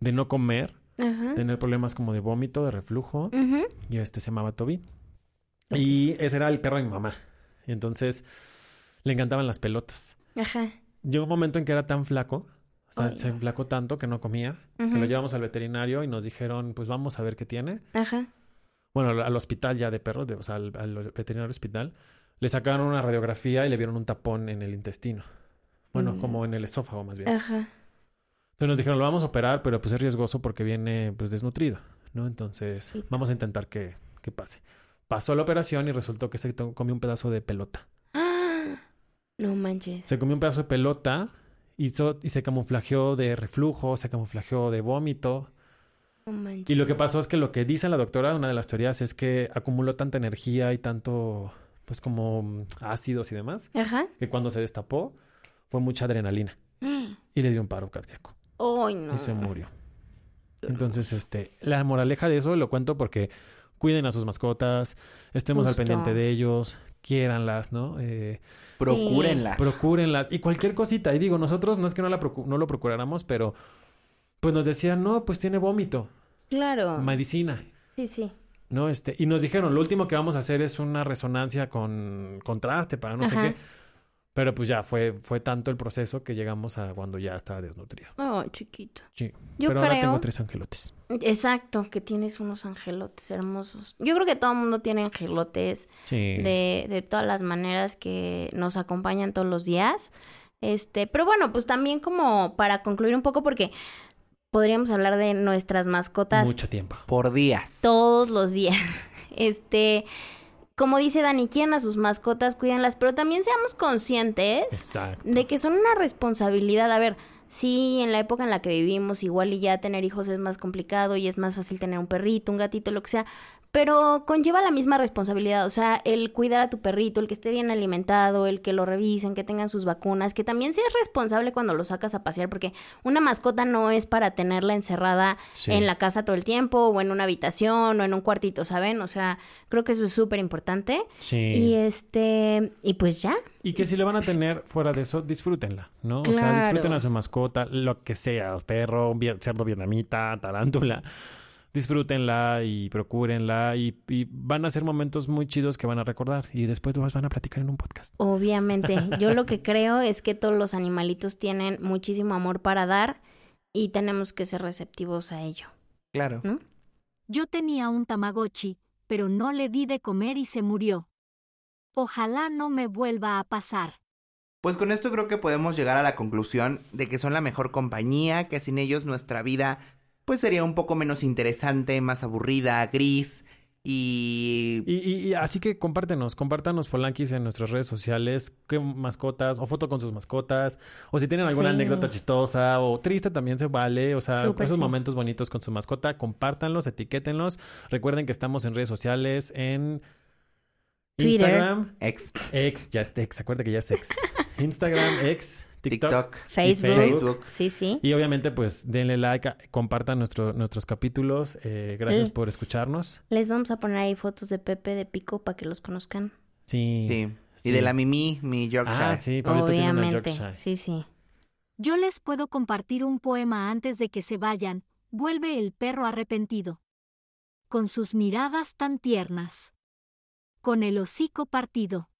de no comer, Ajá. tener problemas como de vómito, de reflujo, Ujú. y este se llamaba Toby. Y ese era el perro de mi mamá. Y entonces le encantaban las pelotas. Ajá. Llegó un momento en que era tan flaco, o sea, se enflacó tanto que no comía, que lo llevamos al veterinario y nos dijeron, pues vamos a ver qué tiene. Ajá. Bueno, al, al hospital ya de perros, de- o sea, al, al veterinario hospital, le sacaron una radiografía y le vieron un tapón en el intestino. Bueno, Mm. como en el esófago más bien. Ajá. Entonces nos dijeron, lo vamos a operar, pero pues es riesgoso porque viene pues desnutrido, ¿no? Entonces Pito. vamos a intentar que, que pase. Pasó la operación y resultó que se comió un pedazo de pelota. ¡Ah! No manches. Se comió un pedazo de pelota hizo, y se camuflajeó de reflujo, se camuflajeó de vómito. No manches. Y lo que pasó es que lo que dice la doctora, una de las teorías, es que acumuló tanta energía y tanto, pues como mm, ácidos y demás, Ajá. que cuando se destapó fue mucha adrenalina y le dio un paro cardíaco. Ay, no. y se murió. Entonces, este, la moraleja de eso lo cuento porque cuiden a sus mascotas, estemos al pendiente de ellos, quiéranlas, ¿no? Eh, Procúrenlas. procúrenlas. Y cualquier cosita. Y digo, nosotros no es que no, la procu- no lo procuráramos, pero pues nos decían, no, pues tiene vómito, Claro. medicina. Sí, sí. ¿no? Este, y nos dijeron, lo último que vamos a hacer es una resonancia con contraste para no Ajá. sé qué. Pero pues ya fue, fue tanto el proceso que llegamos a cuando ya estaba desnutrido. Oh, chiquito. Sí. Yo Pero ahora tengo tres angelotes. Exacto, que tienes unos angelotes hermosos. Yo creo que todo el mundo tiene angelotes Sí. de, de todas las maneras que nos acompañan todos los días. Este, pero bueno, pues también como para concluir un poco, porque podríamos hablar de nuestras mascotas Mucho tiempo. Por días. todos los días. Este, como dice Dani, quieren a sus mascotas, cuídenlas, pero también seamos conscientes Exacto. de que son una responsabilidad. A ver, sí, en la época en la que vivimos, igual y ya tener hijos es más complicado y es más fácil tener un perrito, un gatito, lo que sea. Pero conlleva la misma responsabilidad, o sea, el cuidar a tu perrito, el que esté bien alimentado, el que lo revisen, que tengan sus vacunas, que también seas responsable cuando lo sacas a pasear, porque una mascota no es para tenerla encerrada Sí. en la casa todo el tiempo, o en una habitación, o en un cuartito, ¿saben? O sea, creo que eso es súper importante. Sí. Y este, y pues ya, Y que si le van a tener fuera de eso, disfrútenla, ¿no? O sea, disfruten a su mascota, lo que sea, perro, cerdo vietnamita, tarántula. Disfrútenla y procúrenla y, y van a ser momentos muy chidos que van a recordar y después los van a platicar en un podcast. Obviamente, yo lo que creo es que todos los animalitos tienen muchísimo amor para dar y tenemos que ser receptivos a ello. Claro. Yo tenía un Tamagotchi, pero no le di de comer y se murió. Ojalá no me vuelva a pasar. Pues con esto creo que podemos llegar a la conclusión de que son la mejor compañía, que sin ellos nuestra vida pues sería un poco menos interesante, más aburrida, gris y... Y, y- y así que compártenos, compártanos Polanquis en nuestras redes sociales, qué mascotas, o foto con sus mascotas, o si tienen alguna Sí. anécdota chistosa o triste también se vale, o sea, Súper, esos sí. momentos bonitos con su mascota, compártanlos, etiquétenlos. Recuerden que estamos en redes sociales en Twitter. Instagram, Ex, ex, ya es ex, acuérdate que ya es ex. Instagram, ex, TikTok. TikTok, Facebook. Facebook. Sí, sí. Y obviamente, pues denle like, compartan nuestro, nuestros capítulos. eh, gracias por escucharnos. Les vamos a poner ahí fotos de Pepe de Pico para que los conozcan. Sí. Sí. Sí. Y de la Mimi, mi Yorkshire. Ah, sí, Pablito tiene una Obviamente. Yorkshire. Sí, sí. Yo les puedo compartir un poema antes de que se vayan. Vuelve el perro arrepentido. Con sus miradas tan tiernas. Con el hocico partido.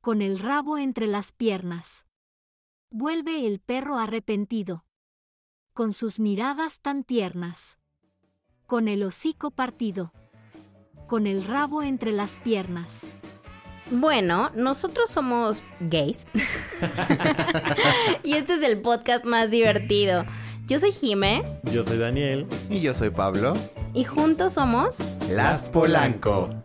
Con el rabo entre las piernas. Vuelve el perro arrepentido. Con sus miradas tan tiernas. Con el hocico partido. Con el rabo entre las piernas. Bueno, nosotros somos gays. y este es el podcast más divertido. Yo soy Jime Yo soy Daniel. Y yo soy Pablo. y juntos somos Las Polanco.